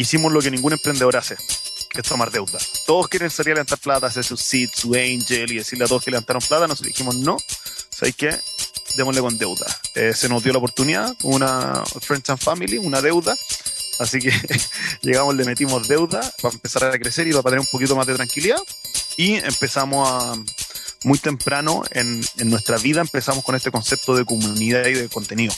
Hicimos lo que ningún emprendedor hace, que es tomar deuda. Todos quieren salir a levantar plata, hacer su seed, su angel y decirle a todos que levantaron plata. Nosotros dijimos no. ¿Sabes qué? Démosle con deuda. Eh, se nos dio la oportunidad, una Friends and Family, una deuda Así que llegamos, le metimos deuda para empezar a crecer y para tener un poquito más de tranquilidad. Y empezamos a, muy temprano en, en nuestra vida, empezamos con este concepto de comunidad y de contenido.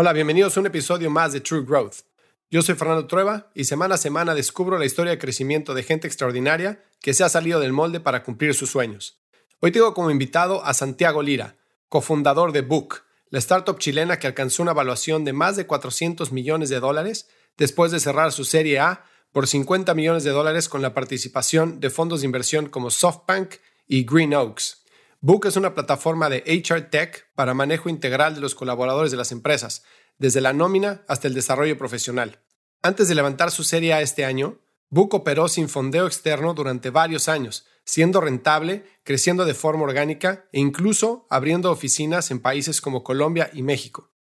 Hola, bienvenidos a un episodio más de True Growth. Yo soy Fernando Trueba y semana a semana descubro la historia de crecimiento de gente extraordinaria que se ha salido del molde para cumplir sus sueños. Hoy tengo como invitado a Santiago Lira, cofundador de Book, la startup chilena que alcanzó una evaluación de más de 400 millones de dólares después de cerrar su serie A por 50 millones de dólares con la participación de fondos de inversión como SoftBank y Green Oaks. Book es una plataforma de HR Tech para manejo integral de los colaboradores de las empresas, desde la nómina hasta el desarrollo profesional. Antes de levantar su serie A este año, Book operó sin fondeo externo durante varios años, siendo rentable, creciendo de forma orgánica e incluso abriendo oficinas en países como Colombia y México.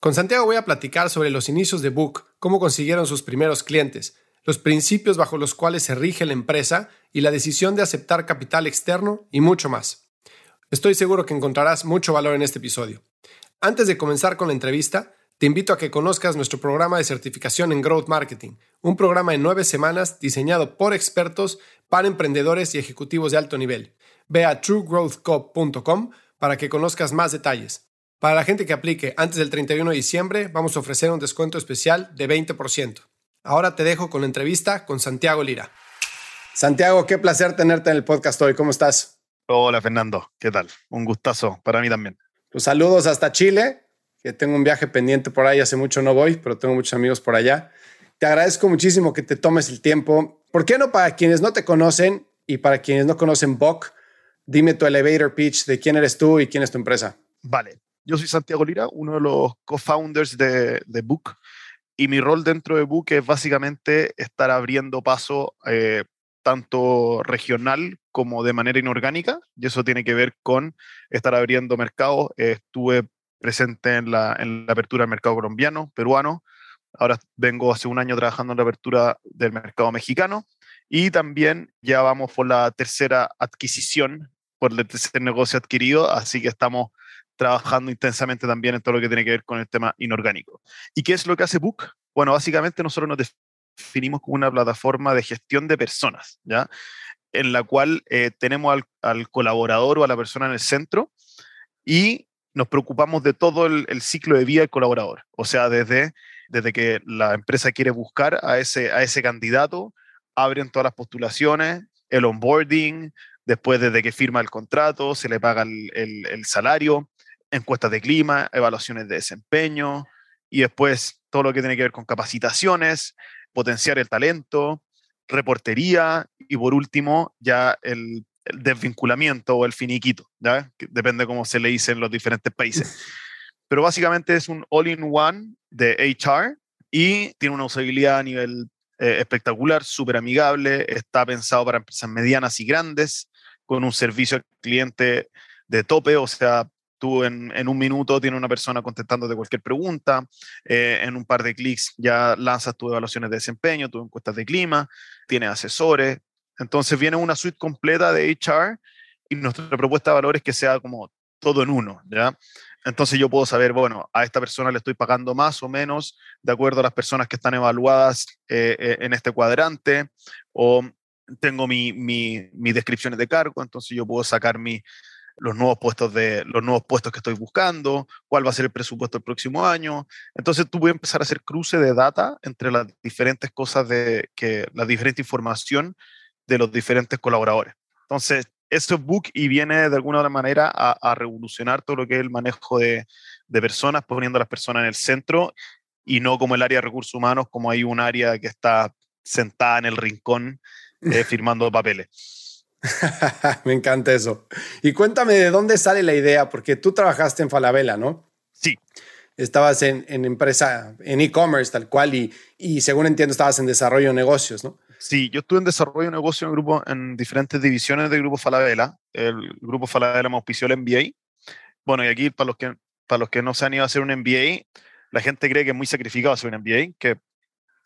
Con Santiago voy a platicar sobre los inicios de Book, cómo consiguieron sus primeros clientes, los principios bajo los cuales se rige la empresa y la decisión de aceptar capital externo y mucho más. Estoy seguro que encontrarás mucho valor en este episodio. Antes de comenzar con la entrevista, te invito a que conozcas nuestro programa de certificación en Growth Marketing, un programa de nueve semanas diseñado por expertos para emprendedores y ejecutivos de alto nivel. Ve a truegrowthco.com para que conozcas más detalles. Para la gente que aplique antes del 31 de diciembre, vamos a ofrecer un descuento especial de 20%. Ahora te dejo con la entrevista con Santiago Lira. Santiago, qué placer tenerte en el podcast hoy. ¿Cómo estás? Hola, Fernando. ¿Qué tal? Un gustazo para mí también. Pues saludos hasta Chile que tengo un viaje pendiente por ahí, hace mucho no voy, pero tengo muchos amigos por allá. Te agradezco muchísimo que te tomes el tiempo. ¿Por qué no para quienes no te conocen y para quienes no conocen Book, dime tu elevator pitch de quién eres tú y quién es tu empresa? Vale, yo soy Santiago Lira, uno de los co-founders de, de, Book y mi rol dentro de Book es básicamente estar abriendo paso eh, tanto regional como de manera inorgánica, y eso tiene que ver con estar abriendo mercados. estuve presente en la, en apertura del mercado colombiano, peruano. Ahora vengo hace un año trabajando en la apertura del mercado mexicano y también ya vamos por la tercera adquisición, por el tercer negocio adquirido, así que estamos trabajando intensamente también en todo lo que tiene que ver con el tema inorgánico. ¿Y qué es lo que hace Book? Bueno, básicamente nosotros nos definimos como una plataforma de gestión de personas, ¿ya? En la cual eh, tenemos al, colaborador o a la persona en el centro y nos preocupamos de todo el, ciclo de vida del colaborador. O sea, desde, desde que la empresa quiere buscar a ese, a ese candidato, abren todas las postulaciones, el onboarding, después desde que firma el contrato, se le paga el, el salario, encuestas de clima, evaluaciones de desempeño y después todo lo que tiene que ver con capacitaciones, potenciar el talento, reportería y por último ya el el desvinculamiento o el finiquito, ¿ya? depende cómo se le dice en los diferentes países. Pero básicamente es un all-in-one de HR y tiene una usabilidad a nivel eh, espectacular, súper amigable, está pensado para empresas medianas y grandes, con un servicio al cliente de tope, o sea, tú en, en un minuto tienes una persona contestándote cualquier pregunta, eh, en un par de clics ya lanzas tus evaluaciones de desempeño, tus encuestas de clima, tienes asesores, entonces viene una suite completa de HR y nuestra propuesta de valor es que sea como todo en uno, ¿ya? Entonces yo puedo saber, bueno, a esta persona le estoy pagando más o menos de acuerdo a las personas que están evaluadas eh, eh, en este cuadrante, o tengo mis mi, mi descripciones de cargo, entonces yo puedo sacar mi, los nuevos puestos de los nuevos puestos que estoy buscando, cuál va a ser el presupuesto el próximo año. Entonces tú puedes empezar a hacer cruce de data entre las diferentes cosas de que la diferente información de los diferentes colaboradores. Entonces, eso es Book y viene de alguna otra manera a, revolucionar todo lo que es el manejo de, de, personas, poniendo a las personas en el centro y no como el área de recursos humanos, como hay un área que está sentada en el rincón eh, firmando papeles. Me encanta eso. Y cuéntame de dónde sale la idea, porque tú trabajaste en Falabella, ¿no? Sí. Estabas en, en empresa, en e-commerce tal cual, y, y según entiendo estabas en desarrollo de negocios, ¿no? Sí, yo estuve en desarrollo de negocio en, grupo, en diferentes divisiones del Grupo Falabella. El Grupo Falabella me auspició el MBA. Bueno, y aquí para los, que, para los que no se han ido a hacer un MBA, la gente cree que es muy sacrificado hacer un MBA, que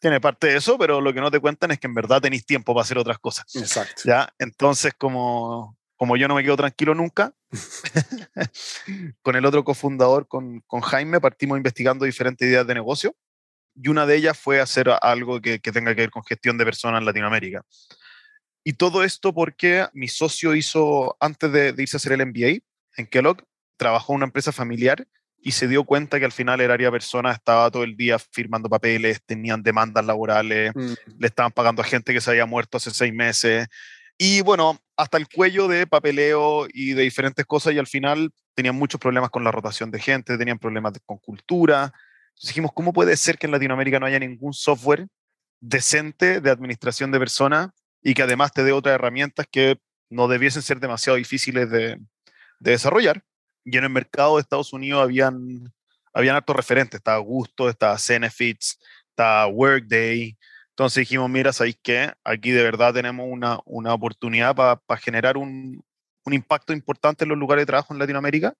tiene parte de eso, pero lo que no te cuentan es que en verdad tenéis tiempo para hacer otras cosas. Exacto. ¿ya? Entonces, como, como yo no me quedo tranquilo nunca, con el otro cofundador, con, con Jaime, partimos investigando diferentes ideas de negocio y una de ellas fue hacer algo que, que, tenga que ver con gestión de personas en Latinoamérica. Y todo esto porque mi socio hizo, antes de, de irse a hacer el MBA en Kellogg, trabajó en una empresa familiar y se dio cuenta que al final el área de personas estaba todo el día firmando papeles, tenían demandas laborales, mm. le estaban pagando a gente que se había muerto hace seis meses. Y bueno, hasta el cuello de papeleo y de diferentes cosas y al final tenían muchos problemas con la rotación de gente, tenían problemas con cultura. Entonces dijimos, ¿cómo puede ser que en Latinoamérica no haya ningún software decente de administración de personas y que además te dé otras herramientas que no debiesen ser demasiado difíciles de, de desarrollar? y en el mercado de Estados Unidos habían, habían hartos referentes, estaba Gusto, estaba Cenefits, estaba Workday. Entonces dijimos, mira, ¿sabéis qué? Aquí de verdad tenemos una, una oportunidad para generar un, un, impacto importante en los lugares de trabajo en Latinoamérica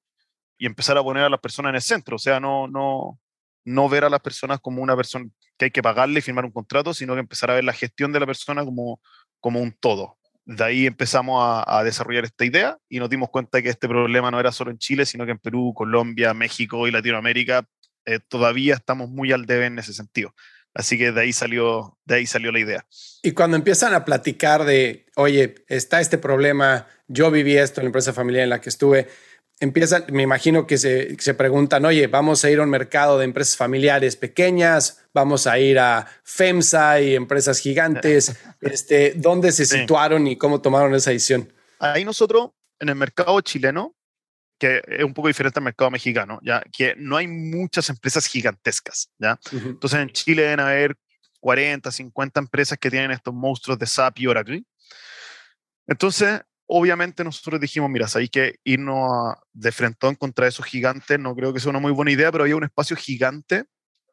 y empezar a poner a las personas en el centro. O sea, no, no, no ver a las personas como una persona que hay que pagarle y firmar un contrato, sino que empezar a ver la gestión de la persona como, como un todo de ahí empezamos a, desarrollar esta idea y nos dimos cuenta que este problema no era solo en Chile, sino que en Perú, Colombia, México y Latinoamérica eh, todavía estamos muy al debe en ese sentido. Así que de ahí salió, de ahí salió la idea. Y cuando empiezan a platicar de, oye, está este problema, yo viví esto en la empresa familiar en la que estuve, empiezan, me imagino que se, se, preguntan, oye, vamos a ir a un mercado de empresas familiares pequeñas, vamos a ir a FEMSA y empresas gigantes, este, ¿dónde se situaron y cómo tomaron esa decisión? Ahí nosotros, en el mercado chileno, que es un poco diferente al mercado mexicano, ya que no hay muchas empresas gigantescas, ¿ya? Entonces en Chile deben haber 40, 50 empresas que tienen estos monstruos de SAP y Oracle. Entonces, obviamente nosotros dijimos, mira, hay que irnos de frente contra esos gigantes, no creo que sea una muy buena idea, pero había un espacio gigante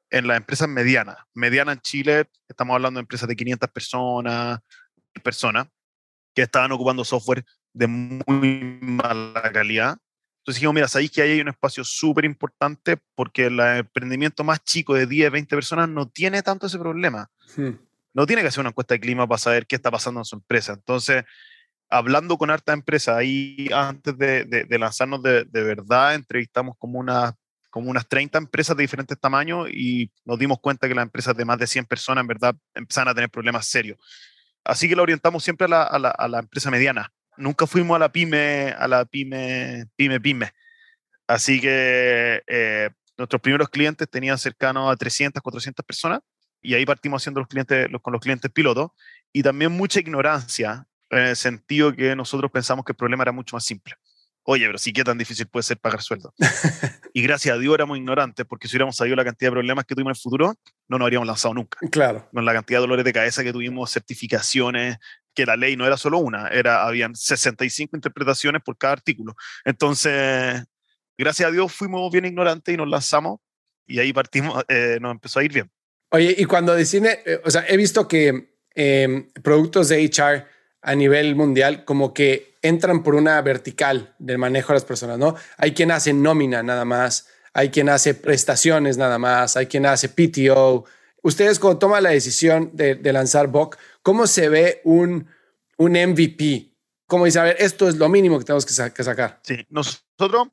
en las empresas medianas. Mediana en Chile, estamos hablando de empresas de 500 personas, personas que estaban ocupando software de muy mala calidad. Entonces dijimos, mira, sabéis que ahí hay un espacio súper importante porque el emprendimiento más chico de 10, 20 personas no tiene tanto ese problema. No tiene que hacer una encuesta de clima para saber qué está pasando en su empresa. Entonces, hablando con harta empresa, ahí antes de, de, lanzarnos de, de, verdad, entrevistamos como, una, como unas 30 empresas de diferentes tamaños y nos dimos cuenta que las empresas de más de 100 personas en verdad empezaban a tener problemas serios. Así que la orientamos siempre a la, a la, empresa mediana. Nunca fuimos a la pyme, a la pyme, pyme, pyme. Así que eh, nuestros primeros clientes tenían cercanos a 300, 400 personas y ahí partimos haciendo los clientes, con los clientes pilotos y también mucha ignorancia en el sentido que nosotros pensamos que el problema era mucho más simple. Oye, pero sí, ¿qué tan difícil puede ser pagar sueldo? y gracias a Dios éramos ignorantes, porque si hubiéramos sabido la cantidad de problemas que tuvimos en el futuro, no nos habríamos lanzado nunca. Claro. Con la cantidad de dolores de cabeza que tuvimos, certificaciones, que la ley no era solo una, era, habían 65 interpretaciones por cada artículo. Entonces, gracias a Dios fuimos bien ignorantes y nos lanzamos y ahí partimos, eh, nos empezó a ir bien. Oye, y cuando decide, eh, o sea, he visto que eh, productos de HR a nivel mundial como que entran por una vertical del manejo de las personas, ¿no? Hay quien hace nómina nada más, hay quien hace prestaciones nada más, hay quien hace PTO. Ustedes cuando toman la decisión de, lanzar BOC, ¿cómo se ve un, un MVP? ¿Cómo dice, a ver, esto es lo mínimo que tenemos que, sacar? Sí, nosotros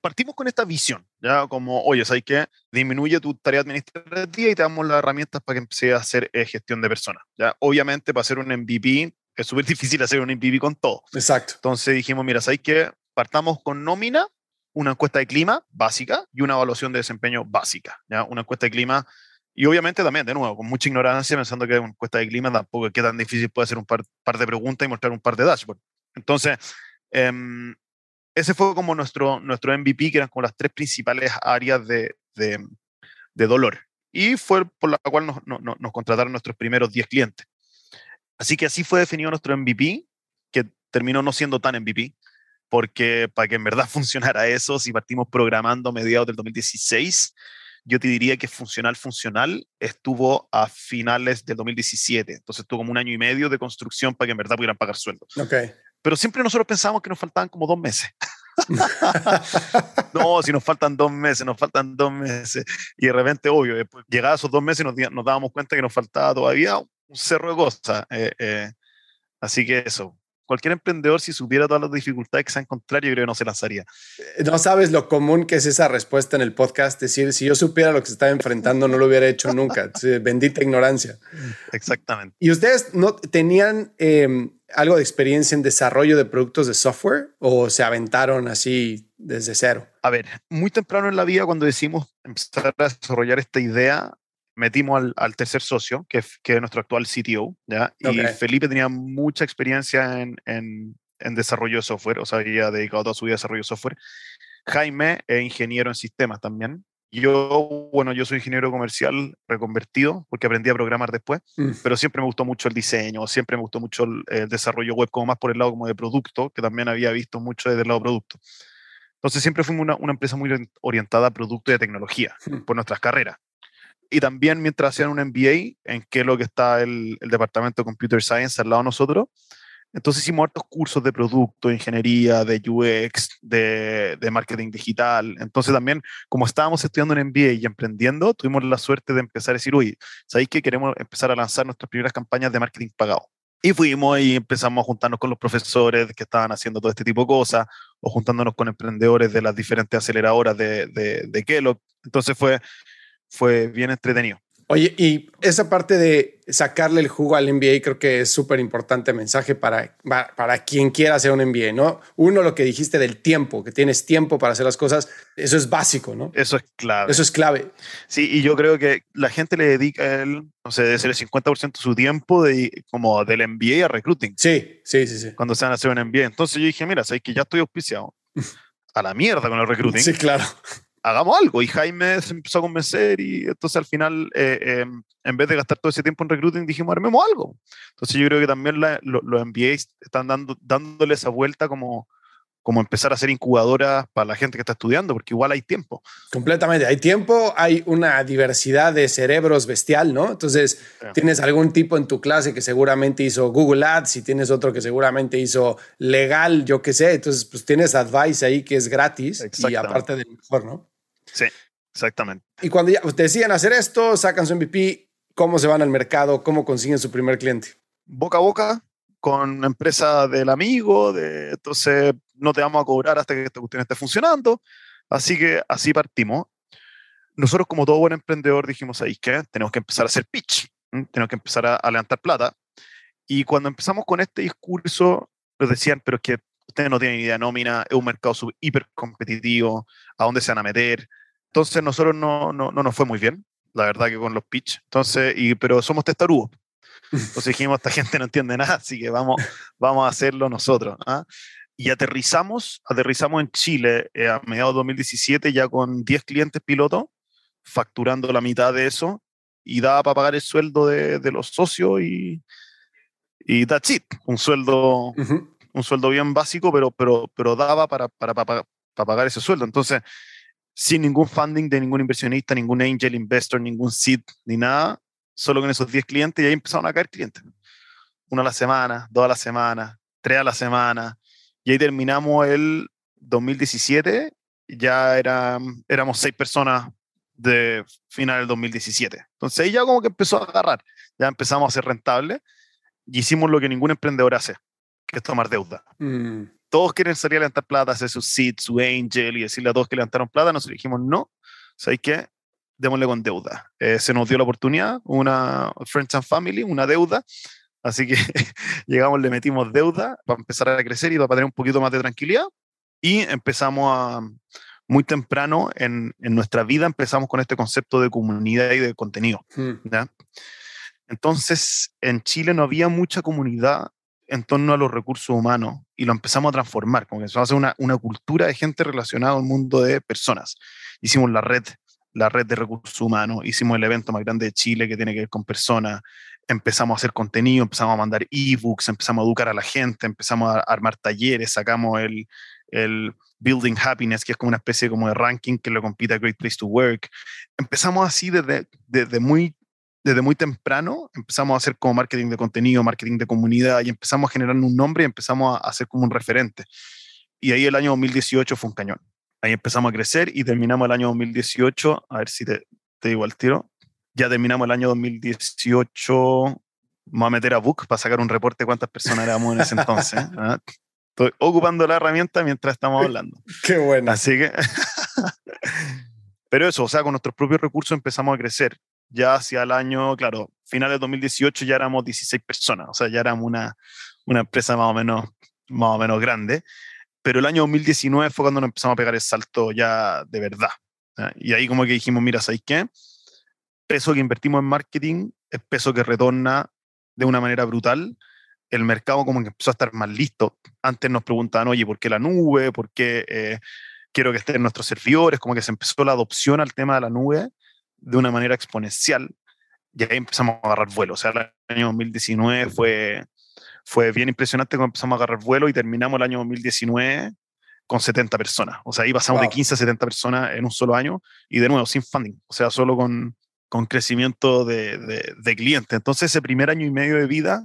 partimos con esta visión, ya como, oye, hay que disminuye tu tarea administrativa y te damos las herramientas para que empieces a hacer eh, gestión de personas. Ya, obviamente, para hacer un MVP es súper difícil hacer un MVP con todo. Exacto. Entonces dijimos, mira, ¿sabes qué? Partamos con nómina, una encuesta de clima básica y una evaluación de desempeño básica. ¿ya? Una encuesta de clima y obviamente también, de nuevo, con mucha ignorancia, pensando que una encuesta de clima tampoco es que tan difícil puede hacer un par, par de preguntas y mostrar un par de dashboards. Entonces, Em, ese fue como nuestro, nuestro MVP, que eran como las tres principales áreas de, de, de dolor. Y fue por la cual nos, nos contrataron nuestros primeros 10 clientes. Así que así fue definido nuestro MVP, que terminó no siendo tan MVP, porque para que en verdad funcionara eso, si partimos programando a mediados del 2016, yo te diría que funcional, funcional estuvo a finales del 2017. Entonces tuvo como un año y medio de construcción para que en verdad pudieran pagar sueldos. Okay. Pero siempre nosotros pensábamos que nos faltaban como dos meses. no, si nos faltan dos meses, nos faltan dos meses. Y de repente, obvio, después, llegados esos dos meses nos, nos dábamos cuenta que nos faltaba todavía un cerro de cosas. Eh, eh, así que eso, cualquier emprendedor, si supiera todas las dificultades que se encontrar, yo creo que no se lanzaría. Eh, no sabes lo común que es esa respuesta en el podcast, decir, si yo supiera lo que se estaba enfrentando, no lo hubiera hecho nunca. Bendita ignorancia. Exactamente. ¿Y ustedes no tenían em, algo de experiencia en desarrollo de productos de software o se aventaron así desde cero? A ver, muy temprano en la vida, cuando decidimos empezar a desarrollar esta idea, metimos al, tercer socio, que, que, es nuestro actual CTO, ¿ya? Y Felipe tenía mucha experiencia en, en, en, desarrollo de software, o sea, había dedicado toda su vida a desarrollo de software. Jaime es ingeniero en sistemas también. Yo, bueno, yo soy ingeniero comercial reconvertido porque aprendí a programar después, mm. pero siempre me gustó mucho el diseño, siempre me gustó mucho el, desarrollo web, como más por el lado como de producto, que también había visto mucho desde el lado producto. Entonces siempre fuimos una, una empresa muy orientada a producto y a tecnología mm. por nuestras carreras y también mientras hacían un MBA, en que es lo que está el, el, departamento de Computer Science al lado de nosotros. Entonces hicimos hartos cursos de producto, ingeniería, de UX, de, de, marketing digital. Entonces también, como estábamos estudiando en MBA y emprendiendo, tuvimos la suerte de empezar a decir, uy, ¿sabéis que queremos empezar a lanzar nuestras primeras campañas de marketing pagado? Y fuimos y empezamos a juntarnos con los profesores que estaban haciendo todo este tipo de cosas, o juntándonos con emprendedores de las diferentes aceleradoras de, de, de Kellogg. Entonces fue fue bien entretenido. Oye, y esa parte de sacarle el jugo al NBA creo que es súper importante mensaje para, para quien quiera hacer un NBA, ¿no? Uno, lo que dijiste del tiempo, que tienes tiempo para hacer las cosas, eso es básico, ¿no? Eso es clave. Eso es clave. Sí, y yo creo que la gente le dedica el, no sé, debe ser el 50% de su tiempo de, como del NBA a recruiting. Sí, sí, sí, sí. Cuando se van a hacer un NBA. Entonces yo dije, mira, sabes que ya estoy auspiciado. a la mierda con el recruiting. Sí, claro hagamos algo. Y Jaime se empezó a convencer y entonces al final, eh, em, en vez de gastar todo ese tiempo en recruiting, dijimos, armemos algo. Entonces yo creo que también los MBAs están dando, dándole esa vuelta como, como empezar a hacer incubadoras para la gente que está estudiando, porque igual hay tiempo. Completamente, hay tiempo, hay una diversidad de cerebros bestial, ¿no? Entonces, tienes algún tipo en tu clase que seguramente hizo Google Ads y tienes otro que seguramente hizo legal, yo qué sé, entonces, pues tienes advice ahí que es gratis y aparte del mejor, ¿no? Sí, exactamente. Y cuando ya deciden hacer esto, sacan su MVP, ¿cómo se van al mercado? ¿Cómo consiguen su primer cliente? Boca a boca, con empresa del amigo, de, entonces no te vamos a cobrar hasta que esta cuestión esté funcionando. Así que así partimos. Nosotros, como todo buen emprendedor, dijimos ahí que tenemos que empezar a hacer pitch, tenemos que empezar a, levantar plata. Y cuando empezamos con este discurso, nos decían, pero es que ustedes no tienen idea de nómina, es un mercado hiper competitivo, ¿a dónde se van a meter? Entonces, nosotros no, no, no nos fue muy bien, la verdad que con los pitch. Entonces, y, pero somos testarudos. Entonces dijimos, esta gente no entiende nada, así que vamos, vamos a hacerlo nosotros. ¿ah? Y aterrizamos, aterrizamos en Chile eh, a mediados de 2017 ya con 10 clientes pilotos, facturando la mitad de eso y daba para pagar el sueldo de, de los socios y, y that's it. Un sueldo, un sueldo bien básico, pero, pero, pero daba para, para, para, para pagar ese sueldo. Entonces, sin ningún funding de ningún inversionista, ningún angel investor, ningún seed, ni nada, solo con esos 10 clientes y ahí empezaron a caer clientes. Uno a la semana, dos a la semana, tres a la semana. Y ahí terminamos el 2017, ya éramos seis personas de final del 2017. Entonces ahí ya como que empezó a agarrar, ya empezamos a ser rentables y hicimos lo que ningún emprendedor hace, que es tomar deuda. Mm. Todos quieren salir a levantar plata, hacer su seed, su angel y decirle a todos que levantaron plata. Nosotros dijimos, no, ¿sabes qué? démosle con deuda. Eh, se nos dio la oportunidad, una Friends and Family, una deuda. Así que llegamos, le metimos deuda para empezar a crecer y para tener un poquito más de tranquilidad. Y empezamos a, muy temprano en, en nuestra vida, empezamos con este concepto de comunidad y de contenido. Hmm. Entonces, en Chile no había mucha comunidad en torno a los recursos humanos y lo empezamos a transformar, como que empezamos a hacer una, una cultura de gente relacionada al mundo de personas. Hicimos la red, la red de recursos humanos, hicimos el evento más grande de Chile que tiene que ver con personas, empezamos a hacer contenido, empezamos a mandar ebooks, empezamos a educar a la gente, empezamos a armar talleres, sacamos el, el Building Happiness, que es como una especie como de ranking que lo compite a Great Place to Work. Empezamos así desde, desde, muy, desde muy temprano, empezamos a hacer como marketing de contenido, marketing de comunidad y empezamos a generar un nombre y empezamos a hacer como un referente. Y ahí el año 2018 fue un cañón. Ahí empezamos a crecer y terminamos el año 2018, a ver si te, te digo al tiro, ya terminamos el año 2018, vamos a meter a Book para sacar un reporte de cuántas personas éramos en ese entonces. ¿ah? Estoy ocupando la herramienta mientras estamos hablando. Qué bueno. Así que, pero eso, o sea, con nuestros propios recursos empezamos a crecer. Ya hacia el año, claro, finales de 2018 ya éramos 16 personas, o sea, ya éramos una, una empresa más o, menos, más o menos grande. Pero el año 2019 fue cuando nos empezamos a pegar el salto ya de verdad. Y ahí como que dijimos, mira, ¿sabes qué? peso que invertimos en marketing es peso que retorna de una manera brutal. El mercado como que empezó a estar más listo. Antes nos preguntaban, oye, ¿por qué la nube? ¿Por qué eh, quiero que estén nuestros servidores? Como que se empezó la adopción al tema de la nube de una manera exponencial. Y ahí empezamos a agarrar vuelo. O sea, el año 2019 fue, fue bien impresionante cuando empezamos a agarrar vuelo y terminamos el año 2019 con 70 personas. O sea, ahí pasamos de 15 a 70 personas en un solo año y de nuevo sin funding. O sea, solo con, con crecimiento de, de, clientes. Entonces ese primer año y medio de vida,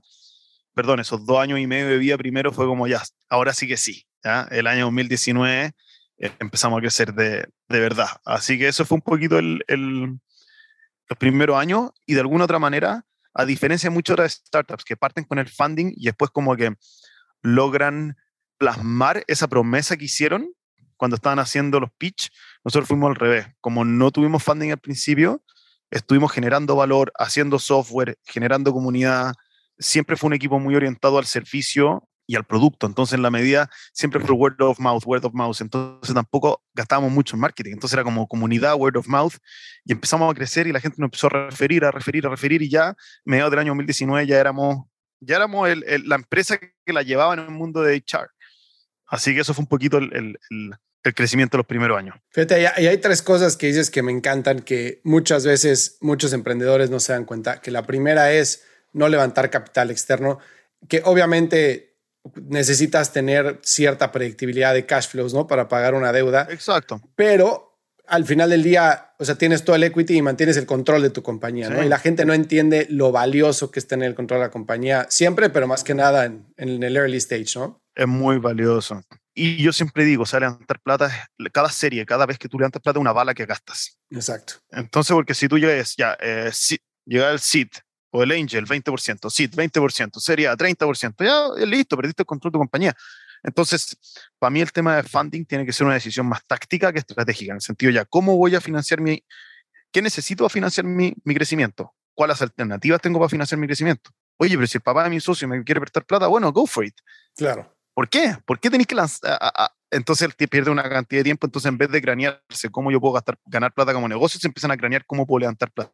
perdón, esos dos años y medio de vida primero fue como ya, ahora sí que sí. ¿ya? El año 2019 eh, empezamos a crecer de, de, verdad. Así que eso fue un poquito el, el, primeros años y de alguna otra manera, a diferencia de muchas otras startups que parten con el funding y después como que logran plasmar esa promesa que hicieron cuando estaban haciendo los pitch, nosotros fuimos al revés. Como no tuvimos funding al principio, estuvimos generando valor, haciendo software, generando comunidad. Siempre fue un equipo muy orientado al servicio y al producto. Entonces, en la medida, siempre fue word of mouth, word of mouth. Entonces, tampoco gastábamos mucho en marketing. Entonces, era como comunidad, word of mouth. Y empezamos a crecer y la gente nos empezó a referir, a referir, a referir. Y ya, mediados del año 2019, ya éramos, ya éramos la empresa que la llevaba en el mundo de HR. Así que eso fue un poquito el, el crecimiento de los primeros años. Fíjate, y hay tres cosas que dices que me encantan, que muchas veces muchos emprendedores no se dan cuenta, que la primera es no levantar capital externo, que obviamente necesitas tener cierta predictibilidad de cash flows, ¿no? Para pagar una deuda. Exacto. Pero al final del día, o sea, tienes todo el equity y mantienes el control de tu compañía, ¿no? Y la gente no entiende lo valioso que es tener el control de la compañía siempre, pero más que nada en, en el early stage, ¿no? Es muy valioso. Y yo siempre digo, o sea, levantar plata, cada serie, cada vez que tú levantas plata, una bala que gastas. Exacto. Entonces, porque si tú llegas, ya, eh, si, llega el SID o el Angel, 20%, SID, 20%, serie A, 30%, ya, listo, perdiste el control de tu compañía. Entonces, para mí el tema de funding tiene que ser una decisión más táctica que estratégica, en el sentido ya, ¿cómo voy a financiar mi, qué necesito para financiar mi, mi crecimiento? ¿Cuáles alternativas tengo para financiar mi crecimiento? Oye, pero si el papá de mi socio me quiere prestar plata, bueno, go for it. Claro. ¿Por qué? ¿Por qué tenéis que lanzar? entonces él pierde una cantidad de tiempo, entonces en vez de cranearse cómo yo puedo gastar, ganar plata como negocio, se empiezan a cranear cómo puedo levantar plata.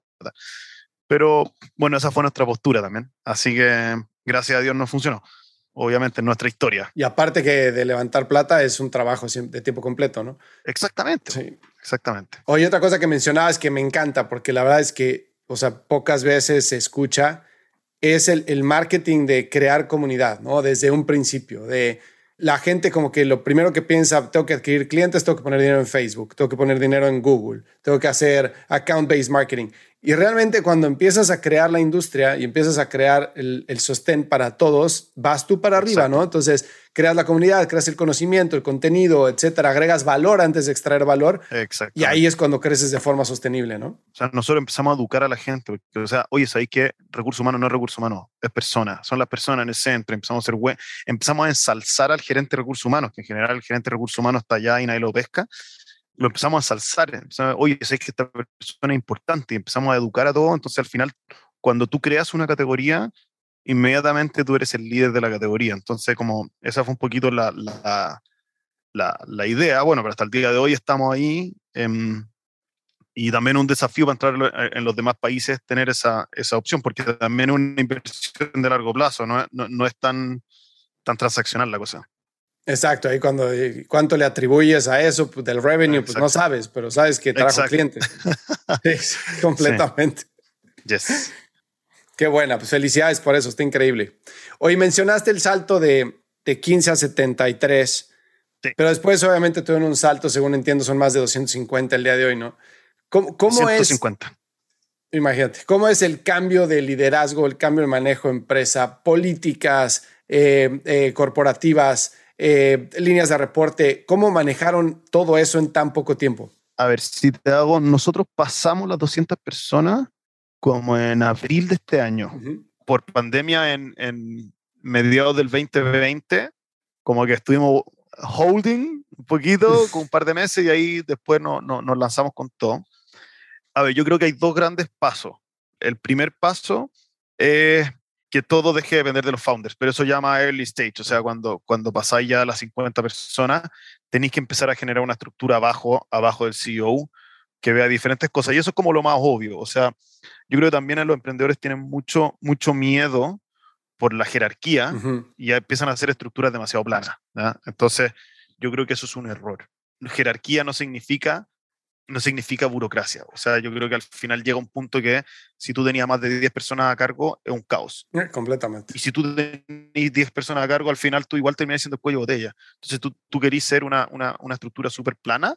Pero bueno, esa fue nuestra postura también. Así que gracias a Dios no funcionó. Obviamente, en nuestra historia. Y aparte que de levantar plata es un trabajo de tiempo completo, ¿no? Exactamente. Sí. Exactamente. Oye, otra cosa que mencionabas que me encanta, porque la verdad es que, o sea, pocas veces se escucha es el, marketing de crear comunidad, ¿no? Desde un principio, de la gente como que lo primero que piensa, tengo que adquirir clientes, tengo que poner dinero en Facebook, tengo que poner dinero en Google, tengo que hacer account-based marketing. Y realmente cuando empiezas a crear la industria y empiezas a crear el, sostén para todos, vas tú para arriba, ¿no? Entonces, creas la comunidad, creas el conocimiento, el contenido, etcétera, agregas valor antes de extraer valor. Y ahí es cuando creces de forma sostenible, ¿no? O sea, nosotros empezamos a educar a la gente. o sea, oye, ¿sabéis que recurso humano no es recurso humano? Es persona. Son las personas en el centro. Empezamos a ser. Empezamos a ensalzar al gerente de recursos humanos, que en general el gerente de recursos humanos está allá y nadie lo pesca lo empezamos a ensalzar. Oye, sé que esta persona es importante y empezamos a educar a todos. Entonces, al final, cuando tú creas una categoría, inmediatamente tú eres el líder de la categoría. Entonces, como esa fue un poquito la, la, la, idea, bueno, pero hasta el día de hoy estamos ahí. Em, y también un desafío para entrar en los demás países tener esa, esa opción, porque también es una inversión de largo plazo, no, no, no es tan, tan transaccional la cosa. Exacto, ahí cuando cuánto le atribuyes a eso pues, del revenue, pues no sabes, pero sabes que trajo clientes. completamente. Yes. Qué buena, pues felicidades por eso, está increíble. Hoy mencionaste el salto de, de 15 a 73, pero después obviamente tuvieron un salto, según entiendo, son más de 250 el día de hoy, ¿no? ¿Cómo, cómo 150. es? Imagínate, ¿cómo es el cambio de liderazgo, el cambio de manejo de empresa, políticas eh, eh, corporativas? Eh, líneas de reporte. ¿Cómo manejaron todo eso en tan poco tiempo? A ver, si te hago, nosotros pasamos las 200 personas como en abril de este año. Por pandemia en, en mediados del 2020, como que estuvimos holding un poquito, con un par de meses y ahí después no, no, nos lanzamos con todo. A ver, yo creo que hay dos grandes pasos. El primer paso es que todo deje de depender de los founders, pero eso llama early stage, o sea, cuando, cuando pasáis ya a las 50 personas, tenéis que empezar a generar una estructura abajo, abajo del CEO que vea diferentes cosas. Y eso es como lo más obvio. O sea, yo creo que también los emprendedores tienen mucho, mucho miedo por la jerarquía y empiezan a hacer estructuras demasiado planas. Entonces, yo creo que eso es un error. Jerarquía no significa no significa burocracia. O sea, yo creo que al final llega un punto que si tú tenías más de 10 personas a cargo, es un caos. Eh, completamente. Y si tú tenías 10 personas a cargo, al final tú igual terminas siendo cuello de botella. Entonces tú, tú querís ser una, una, una estructura súper plana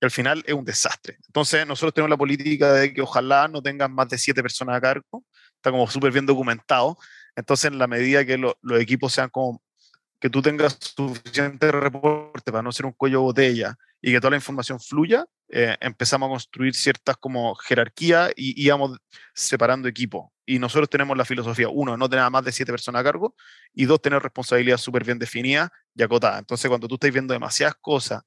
y al final es un desastre. Entonces nosotros tenemos la política de que ojalá no tengan más de 7 personas a cargo. Está como súper bien documentado. Entonces, en la medida que los equipos sean como que tú tengas suficiente reporte para no ser un cuello de botella y que toda la información fluya, eh, empezamos a construir ciertas como jerarquía y íbamos separando equipos. Y nosotros tenemos la filosofía, uno, no tener más de siete personas a cargo, y dos, tener responsabilidad súper bien definida y acotada. Entonces, cuando tú estás viendo demasiadas cosas,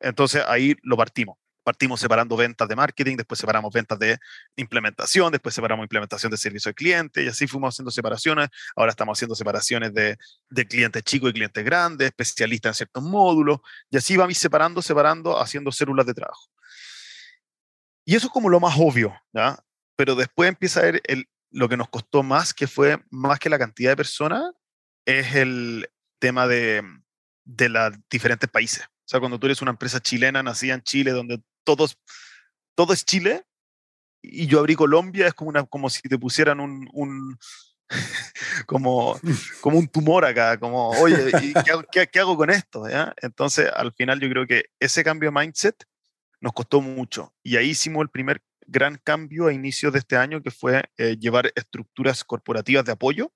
entonces ahí lo partimos partimos separando ventas de marketing, después separamos ventas de implementación, después separamos implementación de servicio al cliente y así fuimos haciendo separaciones. Ahora estamos haciendo separaciones de, de clientes chicos y clientes grandes, especialistas en ciertos módulos y así vamos separando, separando, haciendo células de trabajo. Y eso es como lo más obvio, ¿ya? Pero después empieza a ver el, lo que nos costó más, que fue más que la cantidad de personas, es el tema de, de los diferentes países. O sea, cuando tú eres una empresa chilena, nacida en Chile, donde todos, todo es Chile, y yo abrí Colombia, es como, una, como si te pusieran un, como, como un tumor acá, como, oye, qué, qué, hago con esto? Entonces, al final yo creo que ese cambio de mindset nos costó mucho. Y ahí hicimos el primer gran cambio a inicios de este año, que fue eh, llevar estructuras corporativas de apoyo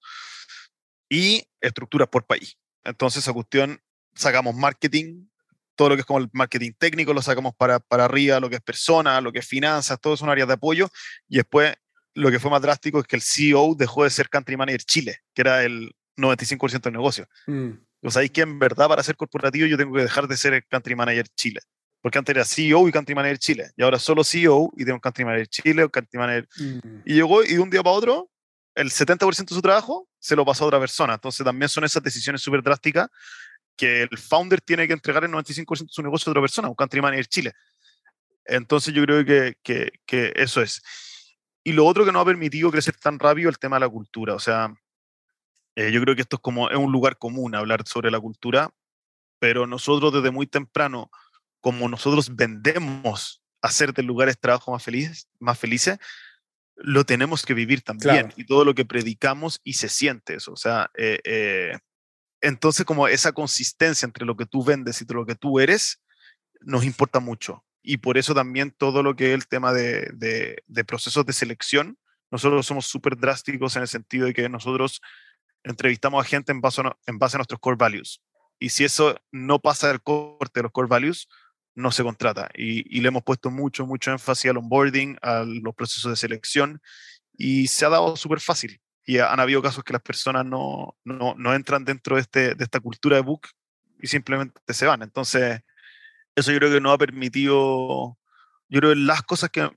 y estructuras por país. Entonces, a cuestión, sacamos marketing, todo lo que es como el marketing técnico, lo sacamos para, para arriba, lo que es persona, lo que es finanzas, todo son áreas de apoyo. Y después, lo que fue más drástico es que el CEO dejó de ser Country Manager Chile, que era el 95% del negocio. Mm. O sea, que en verdad para ser corporativo yo tengo que dejar de ser el Country Manager Chile porque antes era CEO y Country Manager Chile, y ahora solo CEO y tengo un Country Manager Chile o Country Manager. Mm. Y llegó y de un día para otro, el 70% de su trabajo se lo pasó a otra persona. Entonces también son esas decisiones súper drásticas que el founder tiene que entregar el 95% de su negocio a otra persona, un Country Manager Chile. Entonces yo creo que, que, que eso es. Y lo otro que no ha permitido crecer tan rápido el tema de la cultura. O sea, eh, yo creo que esto es como es un lugar común hablar sobre la cultura, pero nosotros desde muy temprano como nosotros vendemos hacer de lugares trabajo más felices, más felices, lo tenemos que vivir también. Y todo lo que predicamos y se siente eso. O sea, eh, eh, entonces como esa consistencia entre lo que tú vendes y lo que tú eres, nos importa mucho. Y por eso también todo lo que es el tema de, procesos de selección, nosotros somos súper drásticos en el sentido de que nosotros entrevistamos a gente en base a, nuestros core values. Y si eso no pasa del corte de los core values, no se contrata. Y, le hemos puesto mucho, mucho énfasis al onboarding, a los procesos de selección, y se ha dado súper fácil. Y han habido casos que las personas no, no, no, entran dentro de, este, de esta cultura de book y simplemente se van. Entonces, eso yo creo que nos ha permitido, yo creo que las cosas que,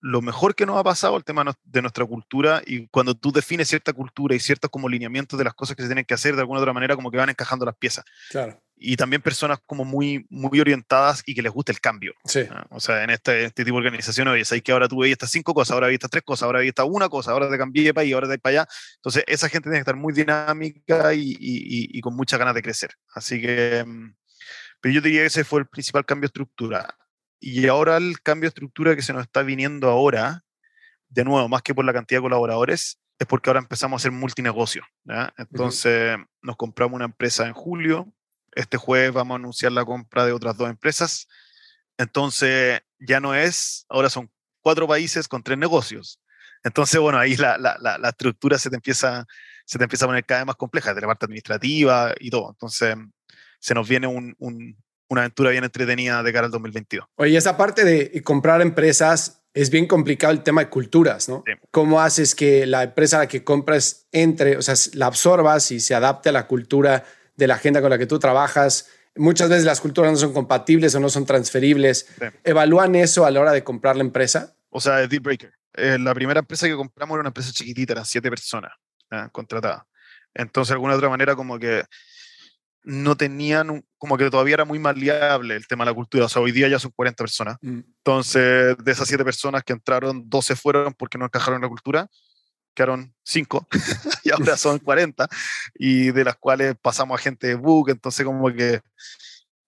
lo mejor que nos ha pasado el tema de nuestra cultura y cuando tú defines cierta cultura y ciertos como lineamientos de las cosas que se tienen que hacer de alguna otra manera como que van encajando las piezas. Claro. Y también personas como muy, muy orientadas y que les gusta el cambio. Sí. ¿ah? O sea, en este, este tipo de organizaciones, oye, sabes que ahora tú veis estas cinco cosas, ahora veis estas tres cosas, ahora veis esta una cosa, ahora te cambié de país, ahora te para allá. Entonces, esa gente tiene que estar muy dinámica y, y, y, con muchas ganas de crecer. Así que, mm, pero yo diría que ese fue el principal cambio de estructura. Y ahora el cambio de estructura que se nos está viniendo ahora, de nuevo, más que por la cantidad de colaboradores, es porque ahora empezamos a hacer multinegocio. ¿ya? Entonces, nos compramos una empresa en julio, este jueves vamos a anunciar la compra de otras dos empresas. Entonces, ya no es, ahora son cuatro países con tres negocios. Entonces, bueno, ahí la, la, la, estructura se te, empieza, se te empieza a poner cada vez más compleja, de la parte administrativa y todo. Entonces, se nos viene un, un, una aventura bien entretenida de cara al 2022. Oye, esa parte de comprar empresas es bien complicado el tema de culturas, ¿no? ¿Cómo haces que la empresa a la que compras entre, o sea, la absorbas y se adapte a la cultura de la agenda con la que tú trabajas. Muchas veces las culturas no son compatibles o no son transferibles. ¿Evalúan eso a la hora de comprar la empresa? O sea, deal breaker. Eh, la primera empresa que compramos era una empresa chiquitita, eran siete personas contratadas. Entonces, de alguna otra manera, como que no tenían, como que todavía era muy maleable el tema de la cultura. O sea, hoy día ya son 40 personas. Mm. Entonces, de esas siete personas que entraron, 12 fueron porque no encajaron en la cultura quedaron cinco y ahora son 40 y de las cuales pasamos a gente de book, entonces como que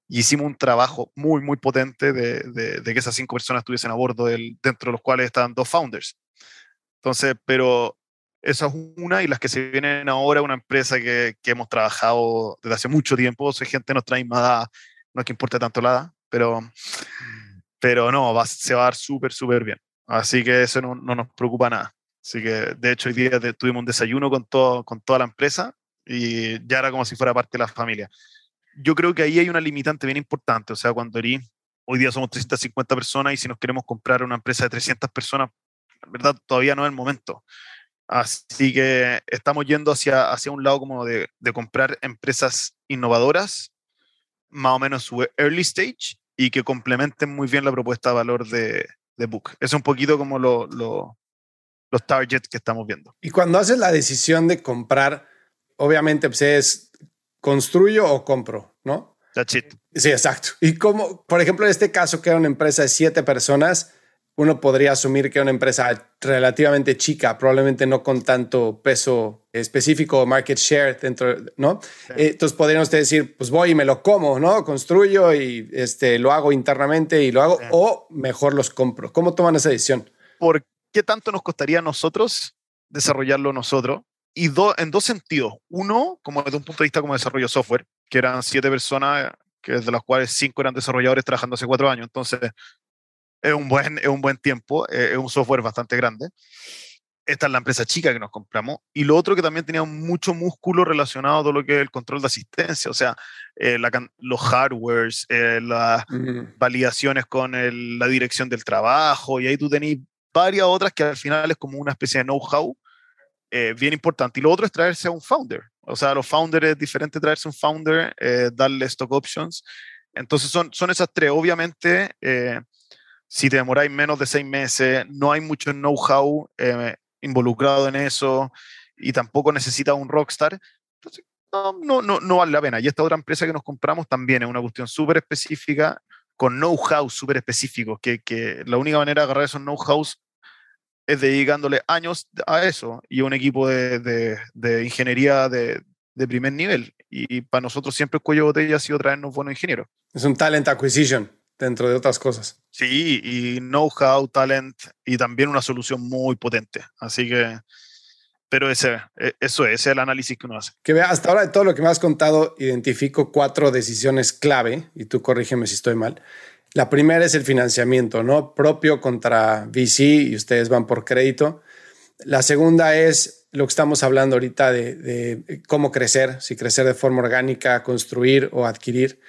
hicimos un trabajo muy, muy potente de, de, que esas cinco personas estuviesen a bordo, del, dentro de los cuales estaban dos founders. Entonces, pero esa es una y las que se vienen ahora, una empresa que, que hemos trabajado desde hace mucho tiempo, soy gente nos trae más, no es que importe tanto la edad, pero, pero no, va, se va a dar súper, súper bien. Así que eso no, no nos preocupa nada. Así que, de hecho, hoy día tuvimos un desayuno con, todo, con toda la empresa y ya era como si fuera parte de la familia. Yo creo que ahí hay una limitante bien importante. O sea, cuando hoy día somos 350 personas y si nos queremos comprar una empresa de 300 personas, en verdad todavía no es el momento. Así que estamos yendo hacia, hacia un lado como de, comprar empresas innovadoras, más o menos su early stage, y que complementen muy bien la propuesta de valor de, de Book. Es un poquito como lo, los targets que estamos viendo. Y cuando haces la decisión de comprar, obviamente pues es construyo o compro, ¿no? That's it. Sí, exacto. Y como, por ejemplo, en este caso que era una empresa de siete personas, uno podría asumir que era una empresa relativamente chica, probablemente no con tanto peso específico o market share dentro, ¿no? Entonces podríamos decir, pues voy y me lo como, ¿no? Construyo y este, lo hago internamente y lo hago, o mejor los compro. ¿Cómo toman esa decisión? Porque qué tanto nos costaría a nosotros desarrollarlo nosotros. Y en dos sentidos. Uno, como desde un punto de vista como desarrollo software, que eran siete personas, que de las cuales cinco eran desarrolladores trabajando hace cuatro años. Entonces, es un buen, es un buen tiempo, eh, es un software bastante grande. Esta es la empresa chica que nos compramos. Y lo otro que también tenía mucho músculo relacionado a todo lo que es el control de asistencia, o sea, eh, los hardwares, eh, las validaciones con la dirección del trabajo, y ahí tú tenés varias otras que al final es como una especie de know-how eh, bien importante. Y lo otro es traerse a un founder. O sea, los founders es diferente traerse un founder, eh, darle stock options. Entonces son, son esas tres. Obviamente, eh, si te demoráis menos de seis meses, no hay mucho know-how involucrado en eso y tampoco necesita un rockstar. Entonces, no, no, no, no vale la pena. Y esta otra empresa que nos compramos también es una cuestión súper específica con know-how súper específicos, que, que, la única manera de agarrar esos know-hows es dedicándole años a eso y un equipo de, de, ingeniería de, de, primer nivel. Y, para nosotros siempre el cuello de botella ha sido traernos buenos ingenieros. Es un talent acquisition, dentro de otras cosas. Sí, y know-how, talent y también una solución muy potente. Así que, pero ese, e, eso es, el análisis que uno hace. Que vea, hasta ahora de todo lo que me has contado, identifico cuatro decisiones clave, y tú corrígeme si estoy mal, la primera es el financiamiento, ¿no? Propio contra VC y ustedes van por crédito. La segunda es lo que estamos hablando ahorita de, cómo crecer, si crecer de forma orgánica, construir o adquirir.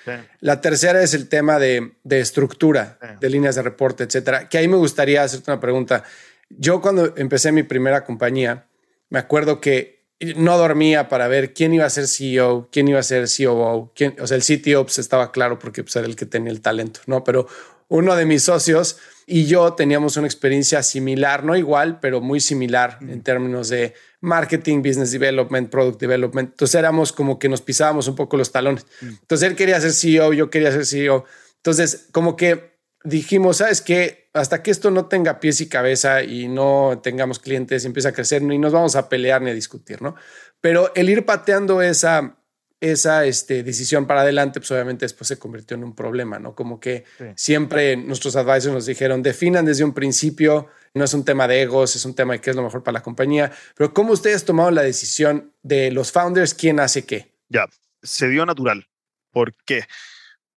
La tercera es el tema de, estructura, de líneas de reporte, etcétera. Que ahí me gustaría hacerte una pregunta. Yo cuando empecé mi primera compañía, me acuerdo que no dormía para ver quién iba a ser CEO, quién iba a ser COO, quién, o sea, el CTO pues, estaba claro porque pues, era el que tenía el talento, ¿no? Pero uno de mis socios y yo teníamos una experiencia similar, no igual, pero muy similar en términos de marketing, business development, product development. Entonces éramos como que nos pisábamos un poco los talones. Entonces él quería ser CEO, yo quería ser CEO. Entonces como que dijimos, ¿sabes qué? Hasta que esto no tenga pies y cabeza y no tengamos clientes y empiece a crecer, ni nos vamos a pelear ni a discutir, ¿no? Pero el ir pateando esa esa este, decisión para adelante, pues obviamente después se convirtió en un problema, ¿no? Como que siempre nuestros advisors nos dijeron, definan desde un principio, no es un tema de egos, es un tema de qué es lo mejor para la compañía, pero ¿cómo ustedes tomaron la decisión de los founders, quién hace qué? Ya, se dio natural. ¿Por qué?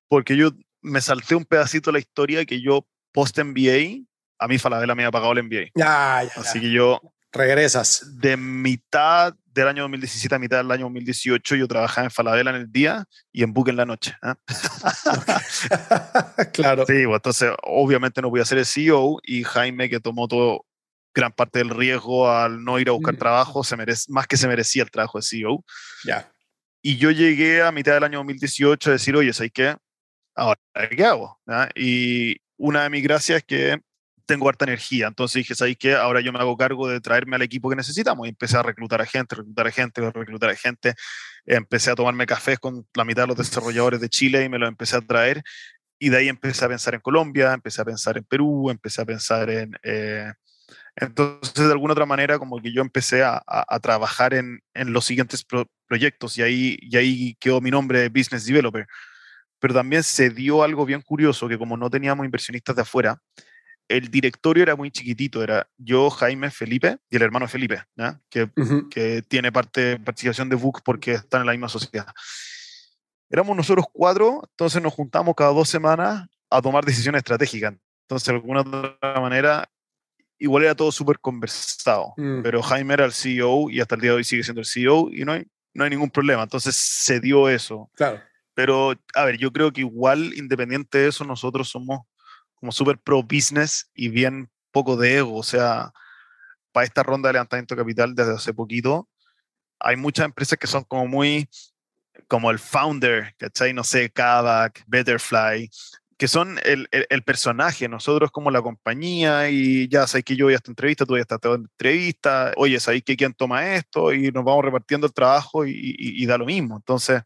Porque yo me salté un pedacito de la historia que yo post MBA, a mí Falabella me había pagado el MBA. Ya, ya, Así que yo... Regresas. De mitad del año 2017 a mitad del año 2018 yo trabajaba en Falabella en el día y en Book en la noche. ¿ah? claro. Sí, pues, entonces obviamente no voy a ser el CEO y Jaime que tomó todo gran parte del riesgo al no ir a buscar mm. trabajo, se merece, más que se merecía el trabajo de CEO. Ya. Y yo llegué a mitad del año 2018 a decir, oye, ¿sabes qué? Ahora, ¿qué hago? ¿Ah? Y una de mis gracias es que tengo harta energía. Entonces dije, ¿sabes qué? Ahora yo me hago cargo de traerme al equipo que necesitamos. Y empecé a reclutar a gente, reclutar a gente, reclutar a gente. Empecé a tomarme cafés con la mitad de los desarrolladores de Chile y me los empecé a traer. Y de ahí empecé a pensar en Colombia, empecé a pensar en Perú, empecé a pensar en... Eh, entonces, de alguna otra manera, como que yo empecé a, a, trabajar en, en, los siguientes proyectos y ahí, y ahí quedó mi nombre de Business Developer. Pero también se dio algo bien curioso, que como no teníamos inversionistas de afuera, el directorio era muy chiquitito, era yo, Jaime, Felipe y el hermano Felipe, que, que, tiene parte participación de Book porque están en la misma sociedad. Éramos nosotros cuatro, entonces nos juntamos cada dos semanas a tomar decisiones estratégicas. Entonces, de alguna otra manera, igual era todo súper conversado, mm. pero Jaime era el CEO y hasta el día de hoy sigue siendo el CEO y no hay, no hay ningún problema. Entonces se dio eso. Claro. Pero, a ver, yo creo que igual, independiente de eso, nosotros somos como súper pro business y bien poco de ego. O sea, para esta ronda de levantamiento de capital desde hace poquito, hay muchas empresas que son como muy como el founder, ¿cachai? No sé, Kavak, Betterfly, que son el, el, personaje, nosotros como la compañía y ya sabes que yo voy a esta entrevista, tú voy a esta entrevista, oye, sabes que quién toma esto y nos vamos repartiendo el trabajo y, y, da lo mismo. Entonces,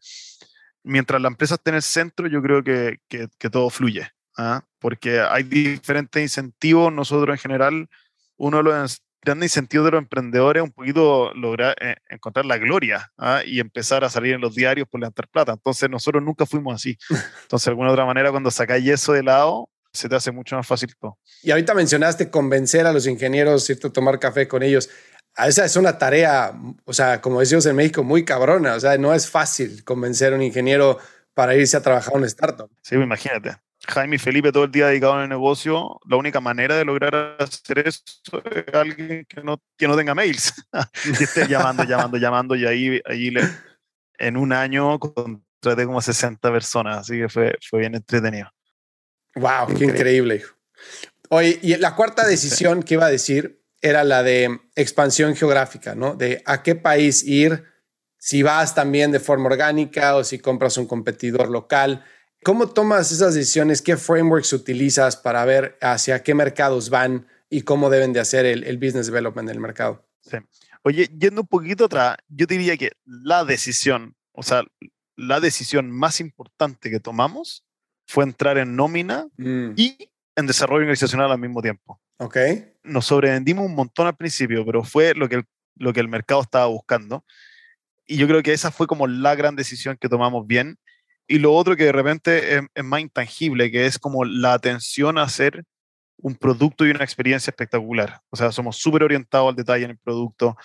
mientras la empresa esté en el centro, yo creo que, que, que todo fluye. ¿ah? porque hay diferentes incentivos. Nosotros en general, uno de los grandes incentivos de los emprendedores es un poquito lograr eh, encontrar la gloria ¿ah? y empezar a salir en los diarios por levantar plata. Entonces nosotros nunca fuimos así. Entonces de alguna otra manera cuando sacáis eso de lado, se te hace mucho más fácil todo. Y ahorita mencionaste convencer a los ingenieros, irte a tomar café con ellos. Esa es una tarea, o sea, como decimos en México, muy cabrona. O sea, no es fácil convencer a un ingeniero para irse a trabajar a una startup. Sí, imagínate. Jaime y Felipe todo el día dedicados en el negocio, la única manera de lograr hacer eso es alguien que no, que no tenga mails, que esté llamando, llamando, llamando, y ahí, ahí le, en un año contraté como 60 personas, así que fue, fue bien entretenido. Wow, qué increíble. Oye, y la cuarta decisión que iba a decir era la de expansión geográfica, ¿no? De a qué país ir, si vas también de forma orgánica o si compras un competidor local. ¿Cómo tomas esas decisiones? ¿Qué frameworks utilizas para ver hacia qué mercados van y cómo deben de hacer el, business development del mercado? Sí. Oye, yendo un poquito atrás, yo diría que la decisión, o sea, la decisión más importante que tomamos fue entrar en nómina mm. y en desarrollo organizacional al mismo tiempo. Ok. Nos sobrevendimos un montón al principio, pero fue lo que lo que el mercado estaba buscando. Y yo creo que esa fue como la gran decisión que tomamos bien y lo otro que de repente es, más intangible, que es como la atención a hacer un producto y una experiencia espectacular. O sea, somos súper orientados al detalle en el producto,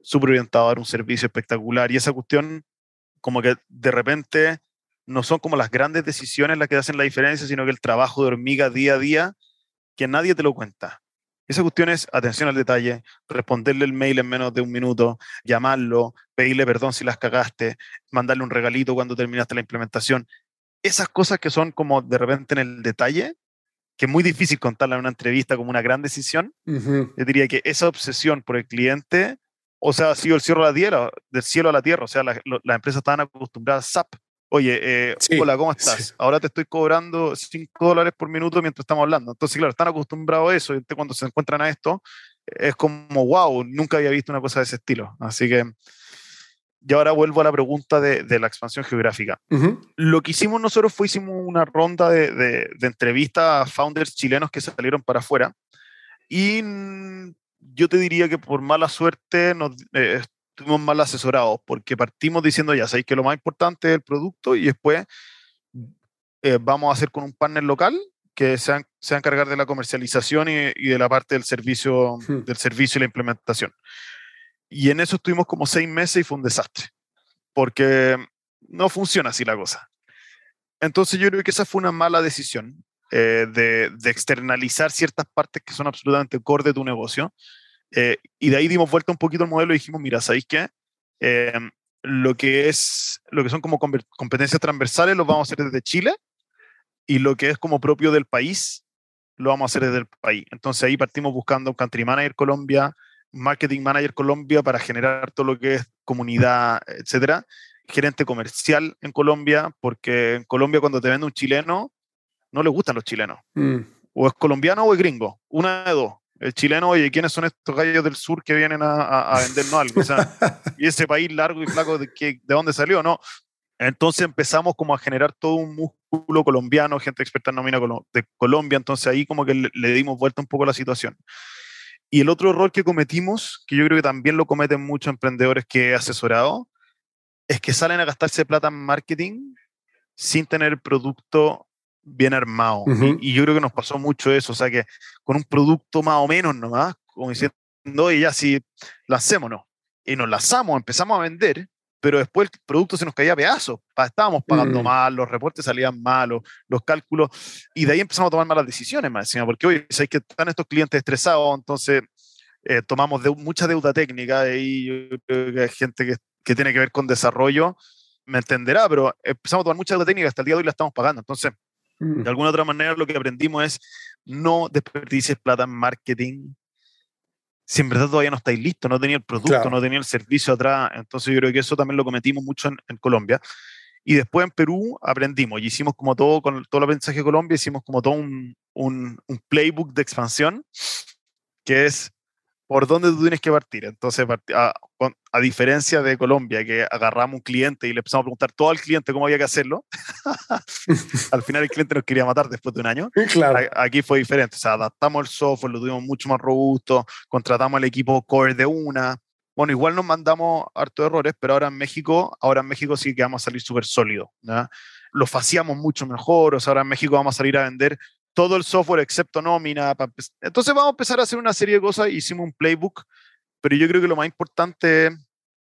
súper orientados a dar un servicio espectacular. Y esa cuestión, como que de repente no son como las grandes decisiones las que hacen la diferencia, sino que el trabajo de hormiga día a día, que nadie te lo cuenta. Esa cuestión es atención al detalle, responderle el mail en menos de un minuto, llamarlo, pedirle perdón si las cagaste, mandarle un regalito cuando terminaste la implementación. Esas cosas que son como de repente en el detalle, que es muy difícil contarla en una entrevista como una gran decisión. Yo diría que esa obsesión por el cliente, o sea, ha sido el cielo a la tierra, del cielo a la tierra. O sea, las empresas estaban acostumbradas a SAP. Oye, eh, hola, ¿cómo estás? Ahora te estoy cobrando 5 dólares por minuto mientras estamos hablando. Entonces, claro, están acostumbrados a eso y cuando se encuentran a esto, es como, wow, nunca había visto una cosa de ese estilo. Así que, y ahora vuelvo a la pregunta de, de la expansión geográfica. Lo que hicimos nosotros fue hicimos una ronda de, de, de entrevistas a founders chilenos que salieron para afuera y yo te diría que por mala suerte nos, eh, estuvimos mal asesorados porque partimos diciendo ya sabéis que lo más importante es el producto y después eh, vamos a hacer con un partner local que se va, a encargar de la comercialización y, y, de la parte del servicio, hmm. del servicio y la implementación. Y en eso estuvimos como seis meses y fue un desastre, porque no funciona así la cosa. Entonces yo creo que esa fue una mala decisión eh, de, de, externalizar ciertas partes que son absolutamente core de tu negocio. Eh, y de ahí dimos vuelta un poquito al modelo y dijimos, mira, ¿sabéis qué? Eh, lo que es lo que son como competencias transversales lo vamos a hacer desde Chile y lo que es como propio del país lo vamos a hacer desde el país. Entonces ahí partimos buscando un country manager Colombia, marketing manager Colombia para generar todo lo que es comunidad, etcétera. Gerente comercial en Colombia, porque en Colombia cuando te vende un chileno, no le gustan los chilenos. Mm. O es colombiano o es gringo, una de dos. El chileno, oye, ¿quiénes son estos gallos del sur que vienen a, a, vendernos algo? O sea, y ese país largo y flaco, ¿de, qué, ¿de dónde salió? No. Entonces empezamos como a generar todo un músculo colombiano, gente experta en nómina de Colombia, entonces ahí como que le, dimos vuelta un poco a la situación. Y el otro error que cometimos, que yo creo que también lo cometen muchos emprendedores que he asesorado, es que salen a gastarse plata en marketing sin tener producto bien armado. y, yo creo que nos pasó mucho eso, o sea que con un producto más o menos nomás, como diciendo, oye, ya si lancémonos. Y nos lanzamos, empezamos a vender, pero después el producto se nos caía a pedazos. Estábamos pagando mm. mal, los reportes salían malos, los cálculos, y de ahí empezamos a tomar malas decisiones más encima, porque hoy sabéis que están estos clientes estresados, entonces eh, tomamos de, mucha deuda técnica, y yo creo que hay gente que, que tiene que ver con desarrollo, me entenderá, pero empezamos a tomar mucha deuda técnica, hasta el día de hoy la estamos pagando. Entonces, Mm. De alguna otra manera lo que aprendimos es no desperdicies plata en marketing si en verdad todavía no estáis listos, no tenía el producto, no tenía el servicio atrás. Entonces yo creo que eso también lo cometimos mucho en, Colombia. Y después en Perú aprendimos y hicimos como todo, con todo el aprendizaje de Colombia, hicimos como todo un, un, un playbook de expansión, que es por dónde tú tienes que partir. Entonces, a, a, diferencia de Colombia, que agarramos un cliente y le empezamos a preguntar todo al cliente cómo había que hacerlo, al final el cliente nos quería matar después de un año. Claro. Aquí fue diferente. O sea, adaptamos el software, lo tuvimos mucho más robusto, contratamos al equipo core de una. Bueno, igual nos mandamos harto errores, pero ahora en México, ahora en México sí que vamos a salir súper sólido. Lo faciamos mucho mejor, o sea, ahora en México vamos a salir a vender todo el software excepto nómina. Entonces vamos a empezar a hacer una serie de cosas. Hicimos un playbook, pero yo creo que lo más importante es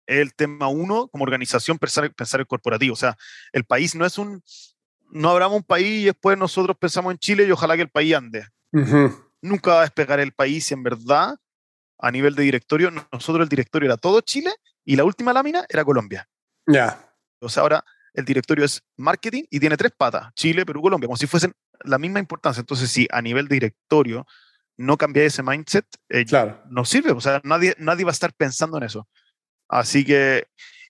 el tema uno, como organización, pensar, pensar el corporativo. O sea, el país no es un, no abramos un país y después nosotros pensamos en Chile y ojalá que el país ande. Nunca va a despegar el país en verdad, a nivel de directorio, nosotros el directorio era todo Chile y la última lámina era Colombia. Ya. O sea, ahora el directorio es marketing y tiene tres patas, Chile, Perú, Colombia, como si fuesen la misma importancia. Entonces, si a nivel directorio no cambia ese mindset, eh, claro. no sirve. O sea, nadie, nadie va a estar pensando en eso. Así que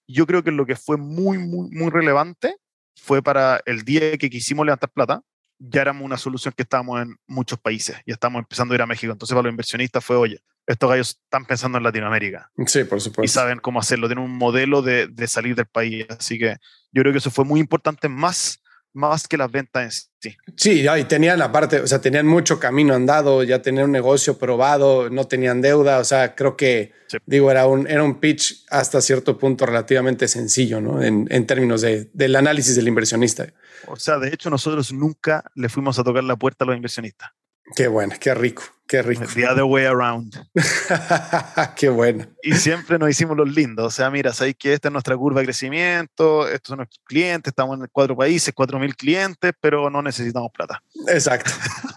yo creo que lo que fue muy, muy, muy relevante fue para el día que quisimos levantar plata, ya éramos una solución que estábamos en muchos países y estamos empezando a ir a México. Entonces, para los inversionistas fue, oye, estos gallos están pensando en Latinoamérica. Sí, por supuesto. Y saben cómo hacerlo, tienen un modelo de, de salir del país. Así que yo creo que eso fue muy importante más más que las ventas en sí. Sí, y tenían aparte, o sea, tenían mucho camino andado, ya tenían un negocio probado, no tenían deuda, o sea, creo que, digo, era un, era un pitch hasta cierto punto relativamente sencillo, ¿no? En, en términos de, del análisis del inversionista. O sea, de hecho, nosotros nunca le fuimos a tocar la puerta a los inversionistas. Qué bueno, qué rico, qué rico. The other way around. qué bueno. Y siempre nos hicimos los lindos. O sea, mira, sabéis que esta es nuestra curva de crecimiento, estos son nuestros clientes, estamos en cuatro países, cuatro mil clientes, pero no necesitamos plata. Exacto.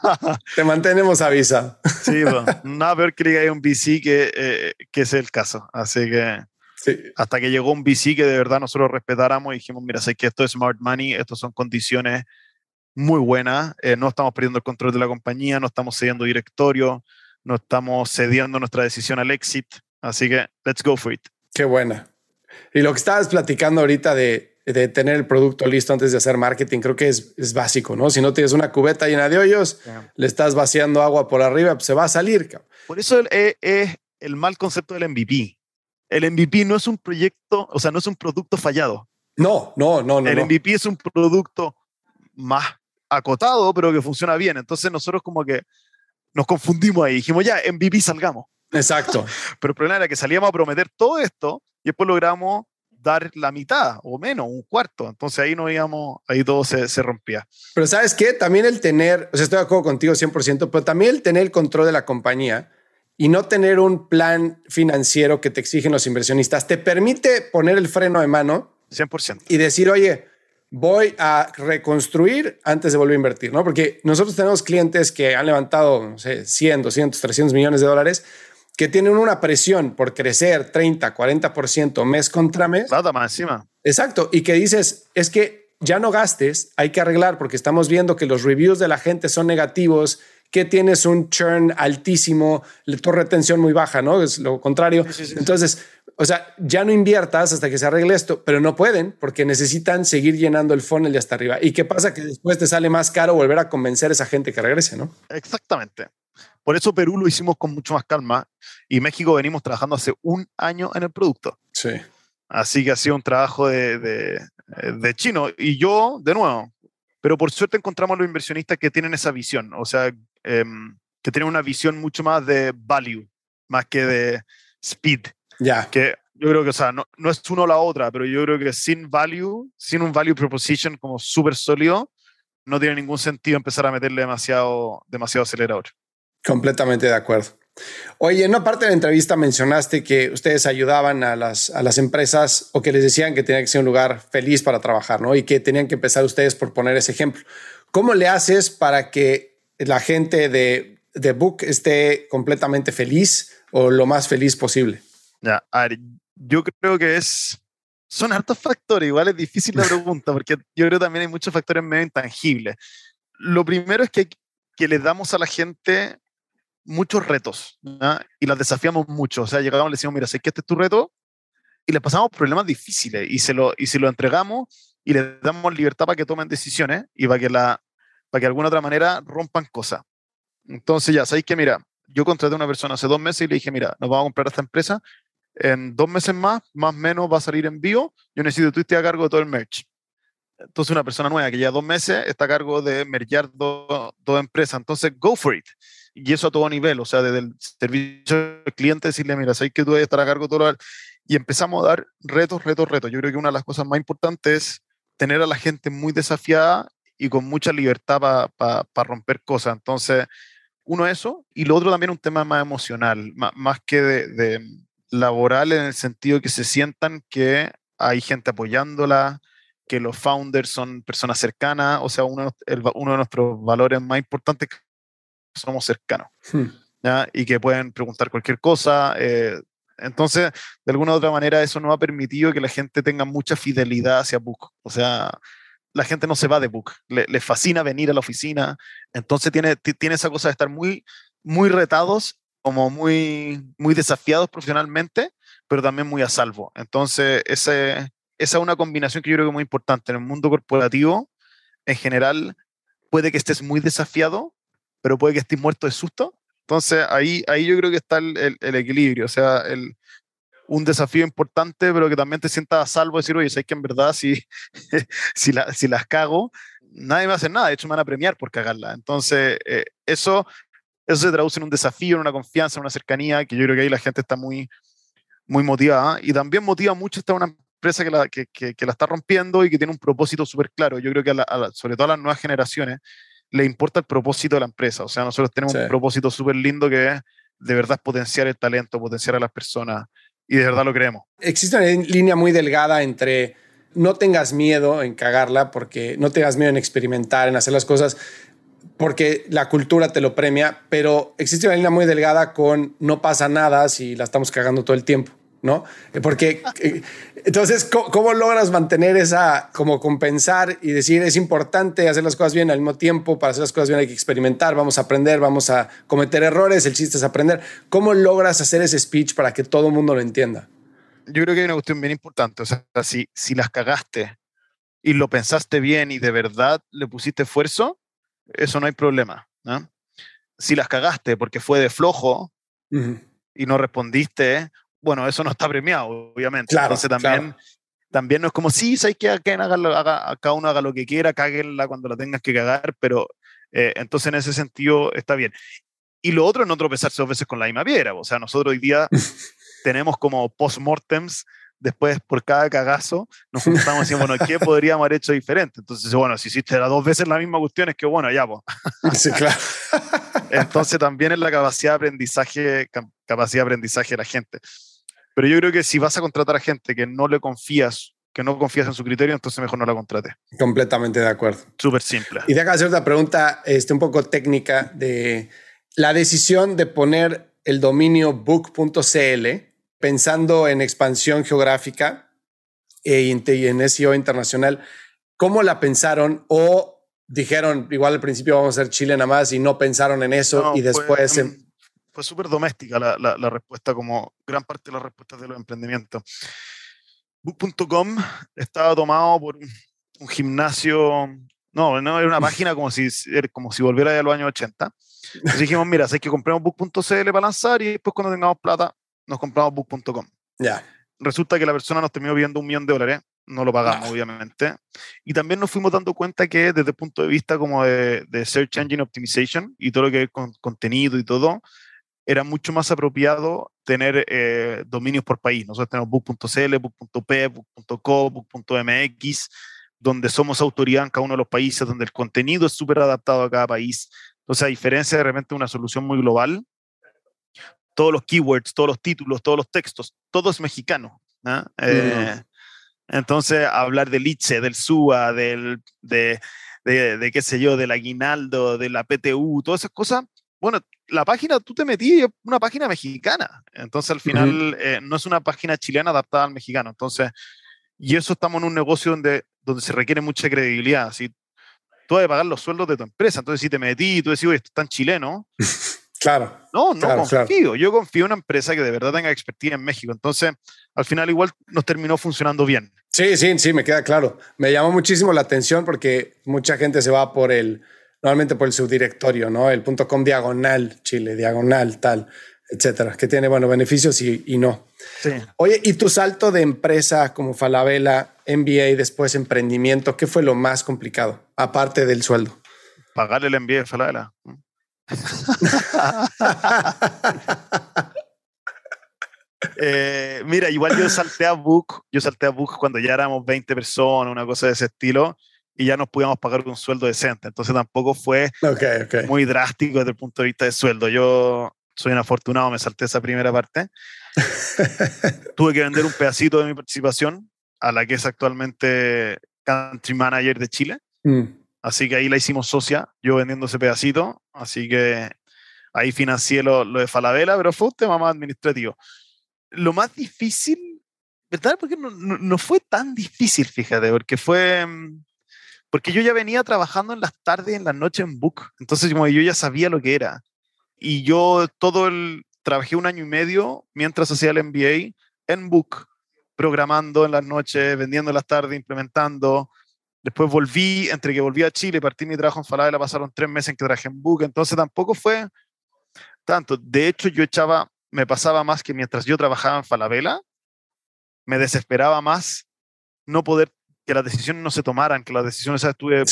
Te mantenemos a visa. sí, bueno, nada peor que hay un VC que, eh, que es el caso. Así que hasta que llegó un VC que de verdad nosotros respetáramos y dijimos, mira, sé que esto es smart money, estos son condiciones muy buena. Eh, no estamos perdiendo el control de la compañía, no estamos cediendo directorio, no estamos cediendo nuestra decisión al exit. Así que, let's go for it. Qué buena. Y lo que estabas platicando ahorita de, de tener el producto listo antes de hacer marketing, creo que es, es básico, ¿no? Si no tienes una cubeta llena de hoyos, le estás vaciando agua por arriba, pues se va a salir. Por eso es el mal concepto del MVP. El MVP no es un proyecto, o sea, no es un producto fallado. No, no, no, no. El MVP es un producto más acotado, pero que funciona bien. Entonces nosotros como que nos confundimos ahí. Dijimos, ya, MVP salgamos. Exacto. pero el problema era que salíamos a prometer todo esto y después logramos dar la mitad o menos, un cuarto. Entonces ahí no íbamos, ahí todo se, se, rompía. Pero sabes qué, también el tener, o sea, estoy de acuerdo contigo 100%, pero también el tener el control de la compañía y no tener un plan financiero que te exigen los inversionistas te permite poner el freno de mano 100%. y decir, oye, voy a reconstruir antes de volver a invertir, ¿no? Porque nosotros tenemos clientes que han levantado, no sé, 100, 200, 300 millones de dólares que tienen una presión por crecer 30, 40% mes contra mes. Nada más encima. Exacto. Y que dices, es que ya no gastes, hay que arreglar porque estamos viendo que los reviews de la gente son negativos, que tienes un churn altísimo, tu retención muy baja, ¿no? Es lo contrario. Entonces, o sea, ya no inviertas hasta que se arregle esto, pero no pueden porque necesitan seguir llenando el funnel de hasta arriba. ¿Y qué pasa? Que después te sale más caro volver a convencer a esa gente que regrese, ¿no? Exactamente. Por eso Perú lo hicimos con mucho más calma y México venimos trabajando hace un año en el producto. Sí. Así que ha sido un trabajo de, de, chino. Y yo, de nuevo, pero por suerte encontramos los inversionistas que tienen esa visión, o sea, em, que tienen una visión mucho más de value, más que de speed. Ya. Que yo creo que, o sea, no, no es uno o la otra, pero yo creo que sin value, sin un value proposition como súper sólido, no tiene ningún sentido empezar a meterle demasiado, demasiado acelerador. Completamente de acuerdo. Oye, en una parte de la entrevista mencionaste que ustedes ayudaban a las, a las empresas o que les decían que tenía que ser un lugar feliz para trabajar, ¿no? Y que tenían que empezar ustedes por poner ese ejemplo. ¿Cómo le haces para que la gente de, de Book esté completamente feliz o lo más feliz posible? Ya, a ver, yo creo que es... Son hartos factores, igual es difícil la pregunta, porque yo creo también hay muchos factores medio intangibles. Lo primero es que, que le damos a la gente muchos retos y las desafiamos mucho. O sea, llegamos y le decimos, mira, sé que este es tu reto y le pasamos problemas difíciles y se lo, y si lo entregamos y le damos libertad para que tomen decisiones y para que, la, para que de alguna otra manera rompan cosas. Entonces ya, sabéis que, mira, yo contraté a una persona hace dos meses y le dije, mira, nos vamos a comprar esta empresa. En dos meses más, más o menos, va a salir en bio. Yo necesito que tú estés a cargo de todo el merch. Entonces, una persona nueva que ya dos meses está a cargo de mergear dos empresas. Entonces, go for it y eso a todo nivel, o sea, desde el servicio al cliente, decirle, mira, sabes que tú debes estar a cargo de todo. Y empezamos a dar retos, retos, retos. Yo creo que una de las cosas más importantes es tener a la gente muy desafiada y con mucha libertad para romper cosas. Entonces, uno eso, y lo otro también un tema más emocional, más, que de, laboral en el sentido que se sientan que hay gente apoyándola, que los founders son personas cercanas, o sea, uno, uno de nuestros valores más importantes somos cercanos hmm. ¿ya? y que pueden preguntar cualquier cosa. Eh, entonces, de alguna u otra manera, eso nos ha permitido que la gente tenga mucha fidelidad hacia Book. O sea, la gente no se va de Book, le, fascina venir a la oficina, entonces tiene, tiene esa cosa de estar muy, muy retados, como muy, muy desafiados profesionalmente, pero también muy a salvo. Entonces, ese, esa es una combinación que yo creo que es muy importante. En el mundo corporativo, en general, puede que estés muy desafiado, pero puede que estés muerto de susto. Entonces ahí, ahí yo creo que está el, el, equilibrio, o sea, el, un desafío importante, pero que también te sientas a salvo de decir, oye, sabes que en verdad si, si, la, si las cago, nadie me va a hacer nada, de hecho me van a premiar por cagarla. Entonces, eh, eso, eso se traduce en un desafío, en una confianza, en una cercanía, que yo creo que ahí la gente está muy, muy motivada y también motiva mucho estar una empresa que la, que, que, la está rompiendo y que tiene un propósito súper claro. Yo creo que sobre todo a las nuevas generaciones, le importa el propósito de la empresa. O sea, nosotros tenemos un propósito súper lindo que es de verdad potenciar el talento, potenciar a las personas y de verdad lo creemos. Existe una línea muy delgada entre no tengas miedo en cagarla, porque no tengas miedo en experimentar, en hacer las cosas, porque la cultura te lo premia, pero existe una línea muy delgada con no pasa nada si la estamos cagando todo el tiempo. ¿no? Porque eh, entonces, ¿cómo, logras mantener esa, como compensar y decir, es importante hacer las cosas bien al mismo tiempo, para hacer las cosas bien hay que experimentar, vamos a aprender, vamos a cometer errores, el chiste es aprender. ¿Cómo logras hacer ese speech para que todo el mundo lo entienda? Yo creo que hay una cuestión bien importante, o sea, si, si las cagaste y lo pensaste bien y de verdad le pusiste esfuerzo, eso no hay problema. Si las cagaste porque fue de flojo y no respondiste, bueno, eso no está premiado, obviamente. Entonces también, también no es como, sí, hay que, cada uno haga lo que quiera, cáguenla cuando la tengas que cagar, pero eh, entonces en ese sentido está bien. Y lo otro es no tropezarse dos veces con la misma piedra. O sea, nosotros hoy día tenemos como post-mortems después por cada cagazo nos juntamos y decimos, bueno, ¿qué podríamos haber hecho diferente? Entonces, bueno, si hiciste las dos veces la misma cuestión, es que bueno, ya, pues. Sí, claro. Entonces también es la capacidad de aprendizaje, capacidad de aprendizaje de la gente. Pero yo creo que si vas a contratar a gente que no le confías, que no confías en su criterio, entonces mejor no la contrate. Completamente de acuerdo. Súper simple. Y déjame hacer otra pregunta este, un poco técnica de la decisión de poner el dominio book.cl pensando en expansión geográfica e y en SEO internacional, ¿cómo la pensaron o dijeron igual al principio vamos a ser Chile nada más y no pensaron en eso y después... Fue, fue súper doméstica la, la, respuesta, como gran parte de las respuestas de los emprendimientos. Book.com estaba tomado por un, gimnasio, no, no, era una página como si, como si volviera de los años 80. Entonces dijimos, mira, hay que compremos book.cl para lanzar y después cuando tengamos plata nos compramos book.com. Ya. Resulta que la persona nos terminó viendo un millón de dólares, no lo pagamos, obviamente. Y también nos fuimos dando cuenta que desde el punto de vista como de, Search Engine Optimization y todo lo que es con contenido y todo, era mucho más apropiado tener eh, dominios por país. Nosotros tenemos book.cl, book.p, book.co, book.mx, donde somos autoridad en cada uno de los países, donde el contenido es súper adaptado a cada país. Entonces, a diferencia de repente una solución muy global, todos los keywords, todos los títulos, todos los textos, todo es mexicano. Eh, entonces, hablar del ITSE, del SUA, del, de, de, qué sé yo, del aguinaldo, de la PTU, todas esas cosas, bueno, la página, tú te metí, una página mexicana. Entonces, al final, eh, no es una página chilena adaptada al mexicano. Entonces, y eso estamos en un negocio donde, donde se requiere mucha credibilidad. Si tú vas a pagar los sueldos de tu empresa, entonces si te metí y tú decís, oye, esto es tan chileno, Claro. No, no confío. Yo confío en una empresa que de verdad tenga expertise en México. Entonces, al final igual nos terminó funcionando bien. Sí, sí, sí, me queda claro. Me llamó muchísimo la atención porque mucha gente se va por el, normalmente por el subdirectorio, ¿no? El punto com diagonal, Chile, diagonal, tal, etcétera, que tiene, bueno, beneficios y, y no. Sí. Oye, ¿y tu salto de empresa como Falabella, MBA y después emprendimiento, qué fue lo más complicado, aparte del sueldo? Pagar el MBA de Falabella. Eh, mira, igual yo salté a Book, yo salté a Book cuando ya éramos 20 personas, una cosa de ese estilo, y ya nos podíamos pagar un sueldo decente. Entonces tampoco fue muy drástico desde el punto de vista de sueldo. Yo soy un afortunado, me salté esa primera parte. Tuve que vender un pedacito de mi participación a la que es actualmente country manager de Chile. Mm. Así que ahí la hicimos socia, yo vendiendo ese pedacito. Así que ahí financié lo, de Falabella, pero fue un tema administrativo. Lo más difícil, ¿verdad? Porque no, no, fue tan difícil, fíjate, porque fue. Mm, porque yo ya venía trabajando en las tardes y en las noches en Book. Entonces, como yo ya sabía lo que era. Y yo todo el. Trabajé un año y medio mientras hacía el MBA en Book, programando en las noches, vendiendo en las tardes, implementando Después volví, entre que volví a Chile, partí mi trabajo en Falabella, pasaron tres meses en que trabajé en Book, entonces tampoco fue tanto. De hecho, yo echaba, me pasaba más que mientras yo trabajaba en Falabella, me desesperaba más no poder que las decisiones no se tomaran, que las decisiones, ¿sabes? Tuve,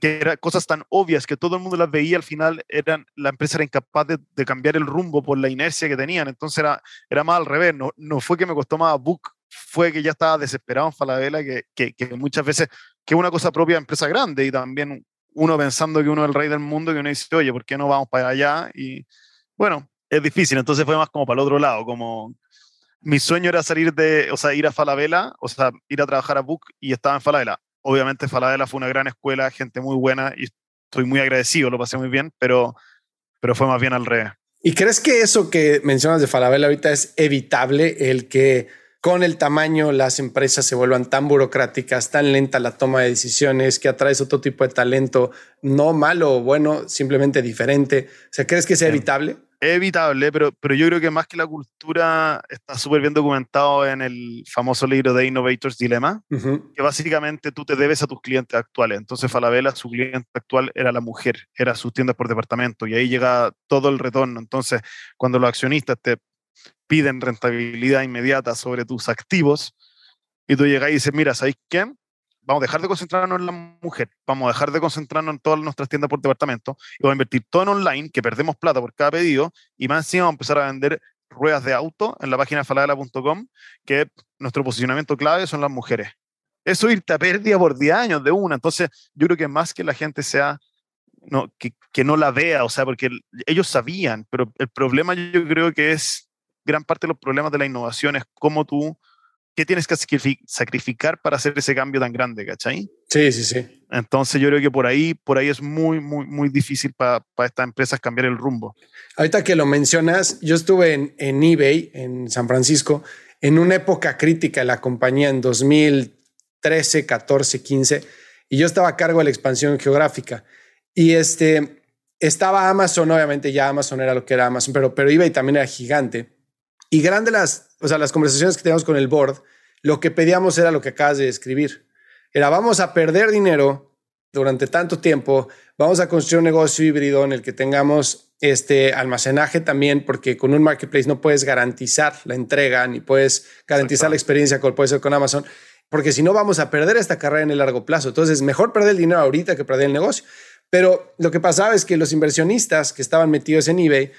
que eran cosas tan obvias que todo el mundo las veía, al final eran, la empresa era incapaz de, de, cambiar el rumbo por la inercia que tenían, entonces era, era más al revés, no, no fue que me costó más Book, fue que ya estaba desesperado en Falabella, que, que, muchas veces que es una cosa propia de empresa grande y también uno pensando que uno es el rey del mundo, que uno dice, oye, ¿por qué no vamos para allá? Y bueno, es difícil, entonces fue más como para el otro lado, como mi sueño era salir de, o sea, ir a Falabella, o sea, ir a trabajar a Book y estaba en Falabella. Obviamente Falabella fue una gran escuela, gente muy buena y estoy muy agradecido, lo pasé muy bien, pero, pero fue más bien al revés. ¿Y crees que eso que mencionas de Falabella ahorita es evitable, el que con el tamaño las empresas se vuelvan tan burocráticas, tan lenta la toma de decisiones, que atraes otro tipo de talento, no malo o bueno, simplemente diferente. O sea, ¿crees que sea evitable? es evitable, pero, pero yo creo que más que la cultura está súper bien documentado en el famoso libro de Innovators Dilemma, que básicamente tú te debes a tus clientes actuales. Entonces Falabella, su cliente actual era la mujer, era sus tiendas por departamento y ahí llega todo el retorno. Entonces, cuando los accionistas te piden rentabilidad inmediata sobre tus activos y tú llegas y dices, mira, ¿sabéis qué? vamos a dejar de concentrarnos en la mujer, vamos a dejar de concentrarnos en todas nuestras tiendas por departamento y vamos a invertir todo en online, que perdemos plata por cada pedido, y más encima vamos a empezar a vender ruedas de auto en la página falabella.com, que nuestro posicionamiento clave son las mujeres. Eso irte a pérdida por 10 años de una. Entonces, yo creo que más que la gente sea, no, que, que no la vea, o sea, porque ellos sabían, pero el problema yo creo que es gran parte de los problemas de la innovación es cómo tú ¿qué tienes que sacrificar para hacer ese cambio tan grande, ¿cachai? Sí, sí, sí. Entonces yo creo que por ahí, por ahí es muy, muy, muy difícil para estas empresas cambiar el rumbo. Ahorita que lo mencionas, yo estuve en, en eBay, en San Francisco, en una época crítica de la compañía en 2013, 14, 15, y yo estaba a cargo de la expansión geográfica. Y este, estaba Amazon, obviamente ya Amazon era lo que era Amazon, pero, pero eBay también era gigante. Y grande las, o sea, las conversaciones que teníamos con el board, lo que pedíamos era lo que acabas de describir. Era vamos a perder dinero durante tanto tiempo, vamos a construir un negocio híbrido en el que tengamos este almacenaje también, porque con un marketplace no puedes garantizar la entrega ni puedes garantizar la experiencia como puede ser con Amazon, porque si no vamos a perder esta carrera en el largo plazo. Entonces, mejor perder el dinero ahorita que perder el negocio. Pero lo que pasaba es que los inversionistas que estaban metidos en eBay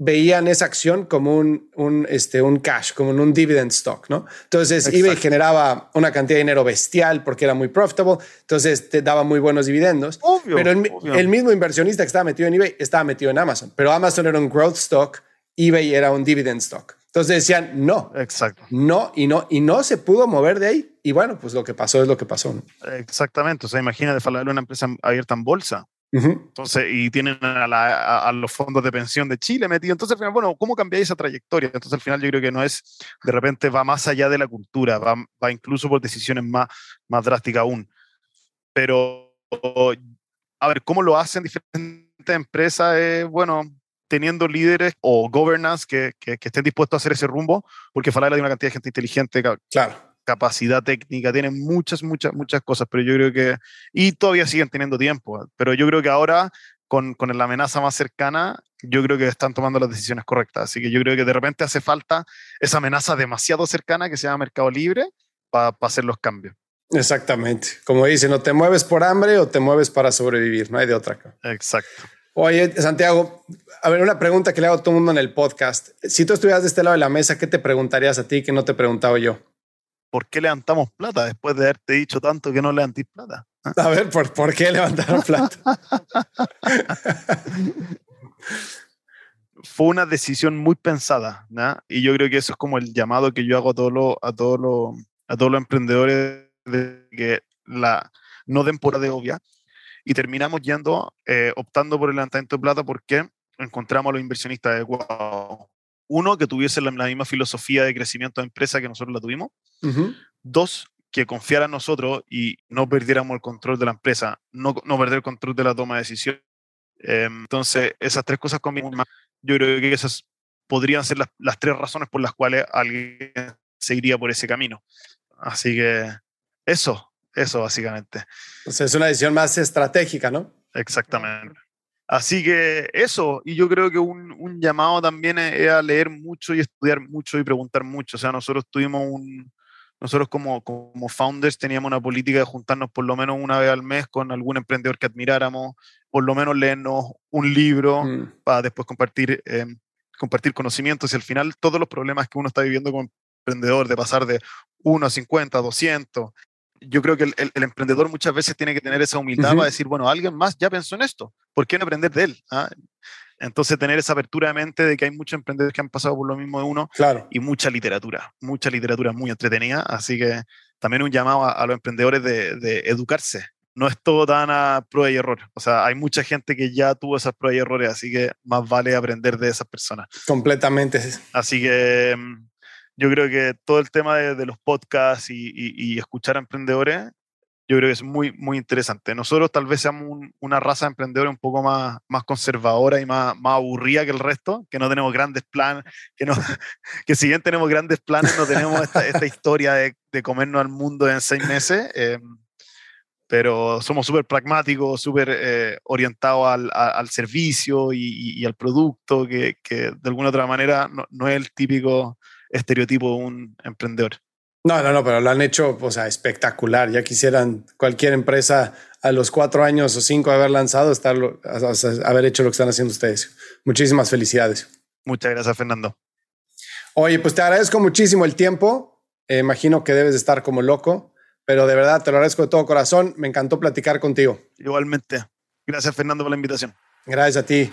veían esa acción como un, un, este, un cash, como un dividend stock, ¿no? Entonces eBay generaba una cantidad de dinero bestial porque era muy profitable, entonces te daba muy buenos dividendos. pero el, mismo inversionista que estaba metido en eBay estaba metido en Amazon, pero Amazon era un growth stock, eBay era un dividend stock. Entonces decían, no, exacto. No, y no, y no se pudo mover de ahí. Y bueno, pues lo que pasó es lo que pasó. Exactamente. O sea, imagínate hablar de una empresa abierta en bolsa entonces, y tienen a, los fondos de pensión de Chile metidos. Entonces, al final, bueno, ¿cómo cambiáis esa trayectoria? Entonces, al final, yo creo que no es, de repente, va más allá de la cultura, va, va incluso por decisiones más, más drásticas aún. Pero, a ver, ¿cómo lo hacen diferentes empresas? Eh, bueno, teniendo líderes o governance que, que, estén dispuestos a hacer ese rumbo, porque Falabella de una cantidad de gente inteligente. Claro capacidad técnica, tienen muchas, muchas, muchas cosas, pero yo creo que, y todavía siguen teniendo tiempo, pero yo creo que ahora, con, con la amenaza más cercana, yo creo que están tomando las decisiones correctas, así que yo creo que de repente hace falta esa amenaza demasiado cercana que se llama mercado libre para hacer los cambios. Exactamente, como dicen, no te mueves por hambre o te mueves para sobrevivir, no hay de otra. Exacto. Oye, Santiago, a ver, una pregunta que le hago a todo el mundo en el podcast. Si tú estuvieras de este lado de la mesa, ¿qué te preguntarías a ti que no te he preguntado yo? ¿Por qué levantamos plata después de haberte dicho tanto que no levantís plata? A ver, ¿por, ¿por qué levantaron plata? Fue una decisión muy pensada, ¿no? Y yo creo que eso es como el llamado que yo hago a todos los, a todos los, a todos los emprendedores de que la, no den por de obvia. Y terminamos yendo, eh, optando por el levantamiento de plata porque encontramos a los inversionistas adecuados uno, que tuviese la, misma filosofía de crecimiento de empresa que nosotros la tuvimos. Dos, que confiara en nosotros y no perdiéramos el control de la empresa, no, no perder el control de la toma de decisión. Em, entonces, esas tres cosas combinadas, yo creo que esas podrían ser las, las, tres razones por las cuales alguien seguiría por ese camino. Así que eso, eso básicamente. es una decisión más estratégica, ¿no? Exactamente. Así que eso, y yo creo que un, un llamado también es, a leer mucho y estudiar mucho y preguntar mucho. O sea, nosotros tuvimos un, nosotros como, como founders teníamos una política de juntarnos por lo menos una vez al mes con algún emprendedor que admiráramos, por lo menos leernos un libro mm. para después compartir, eh, compartir conocimientos y al final todos los problemas que uno está viviendo como emprendedor, de pasar de 1 a 50, 200, yo creo que el, emprendedor muchas veces tiene que tener esa humildad para decir, bueno, alguien más ya pensó en esto, ¿por qué no aprender de él? ¿Ah? Entonces, tener esa apertura de mente de que hay muchos emprendedores que han pasado por lo mismo de uno claro. y mucha literatura, mucha literatura muy entretenida. Así que también un llamado a, los emprendedores de, de, educarse. No es todo tan a prueba y error. O sea, hay mucha gente que ya tuvo esas pruebas y errores, así que más vale aprender de esas personas. Completamente. Así que mm, yo creo que todo el tema de, los podcasts y, escuchar a emprendedores, yo creo que es muy, muy interesante. Nosotros tal vez seamos una raza de emprendedores un poco más, más conservadora y más, más aburrida que el resto, que no tenemos grandes planes, que, no, que si bien tenemos grandes planes, no tenemos esta, esta historia de, de, comernos al mundo en seis meses. Eh, pero somos súper pragmáticos, súper eh, orientados al, al, servicio y, y, al producto, que, que, de alguna otra manera no, no es el típico estereotipo de un emprendedor. No, no, no, pero lo han hecho, o sea, espectacular. Ya quisieran cualquier empresa a los cuatro años o cinco de haber lanzado, estar, haber hecho lo que están haciendo ustedes. Muchísimas felicidades. Muchas gracias, Fernando. Oye, pues te agradezco muchísimo el tiempo. Eh, imagino que debes de estar como loco, pero de verdad te lo agradezco de todo corazón. Me encantó platicar contigo. Igualmente. Gracias, Fernando, por la invitación. Gracias a ti.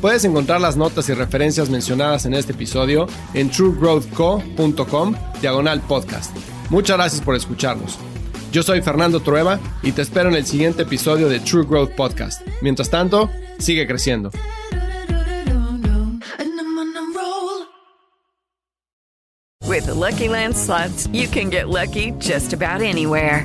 Puedes encontrar las notas y referencias mencionadas en este episodio en truegrowthco.com diagonal podcast. Muchas gracias por escucharnos. Yo soy Fernando Trueba y te espero en el siguiente episodio de True Growth Podcast. Mientras tanto, sigue creciendo. With the Lucky Land slots, you can get lucky just about anywhere.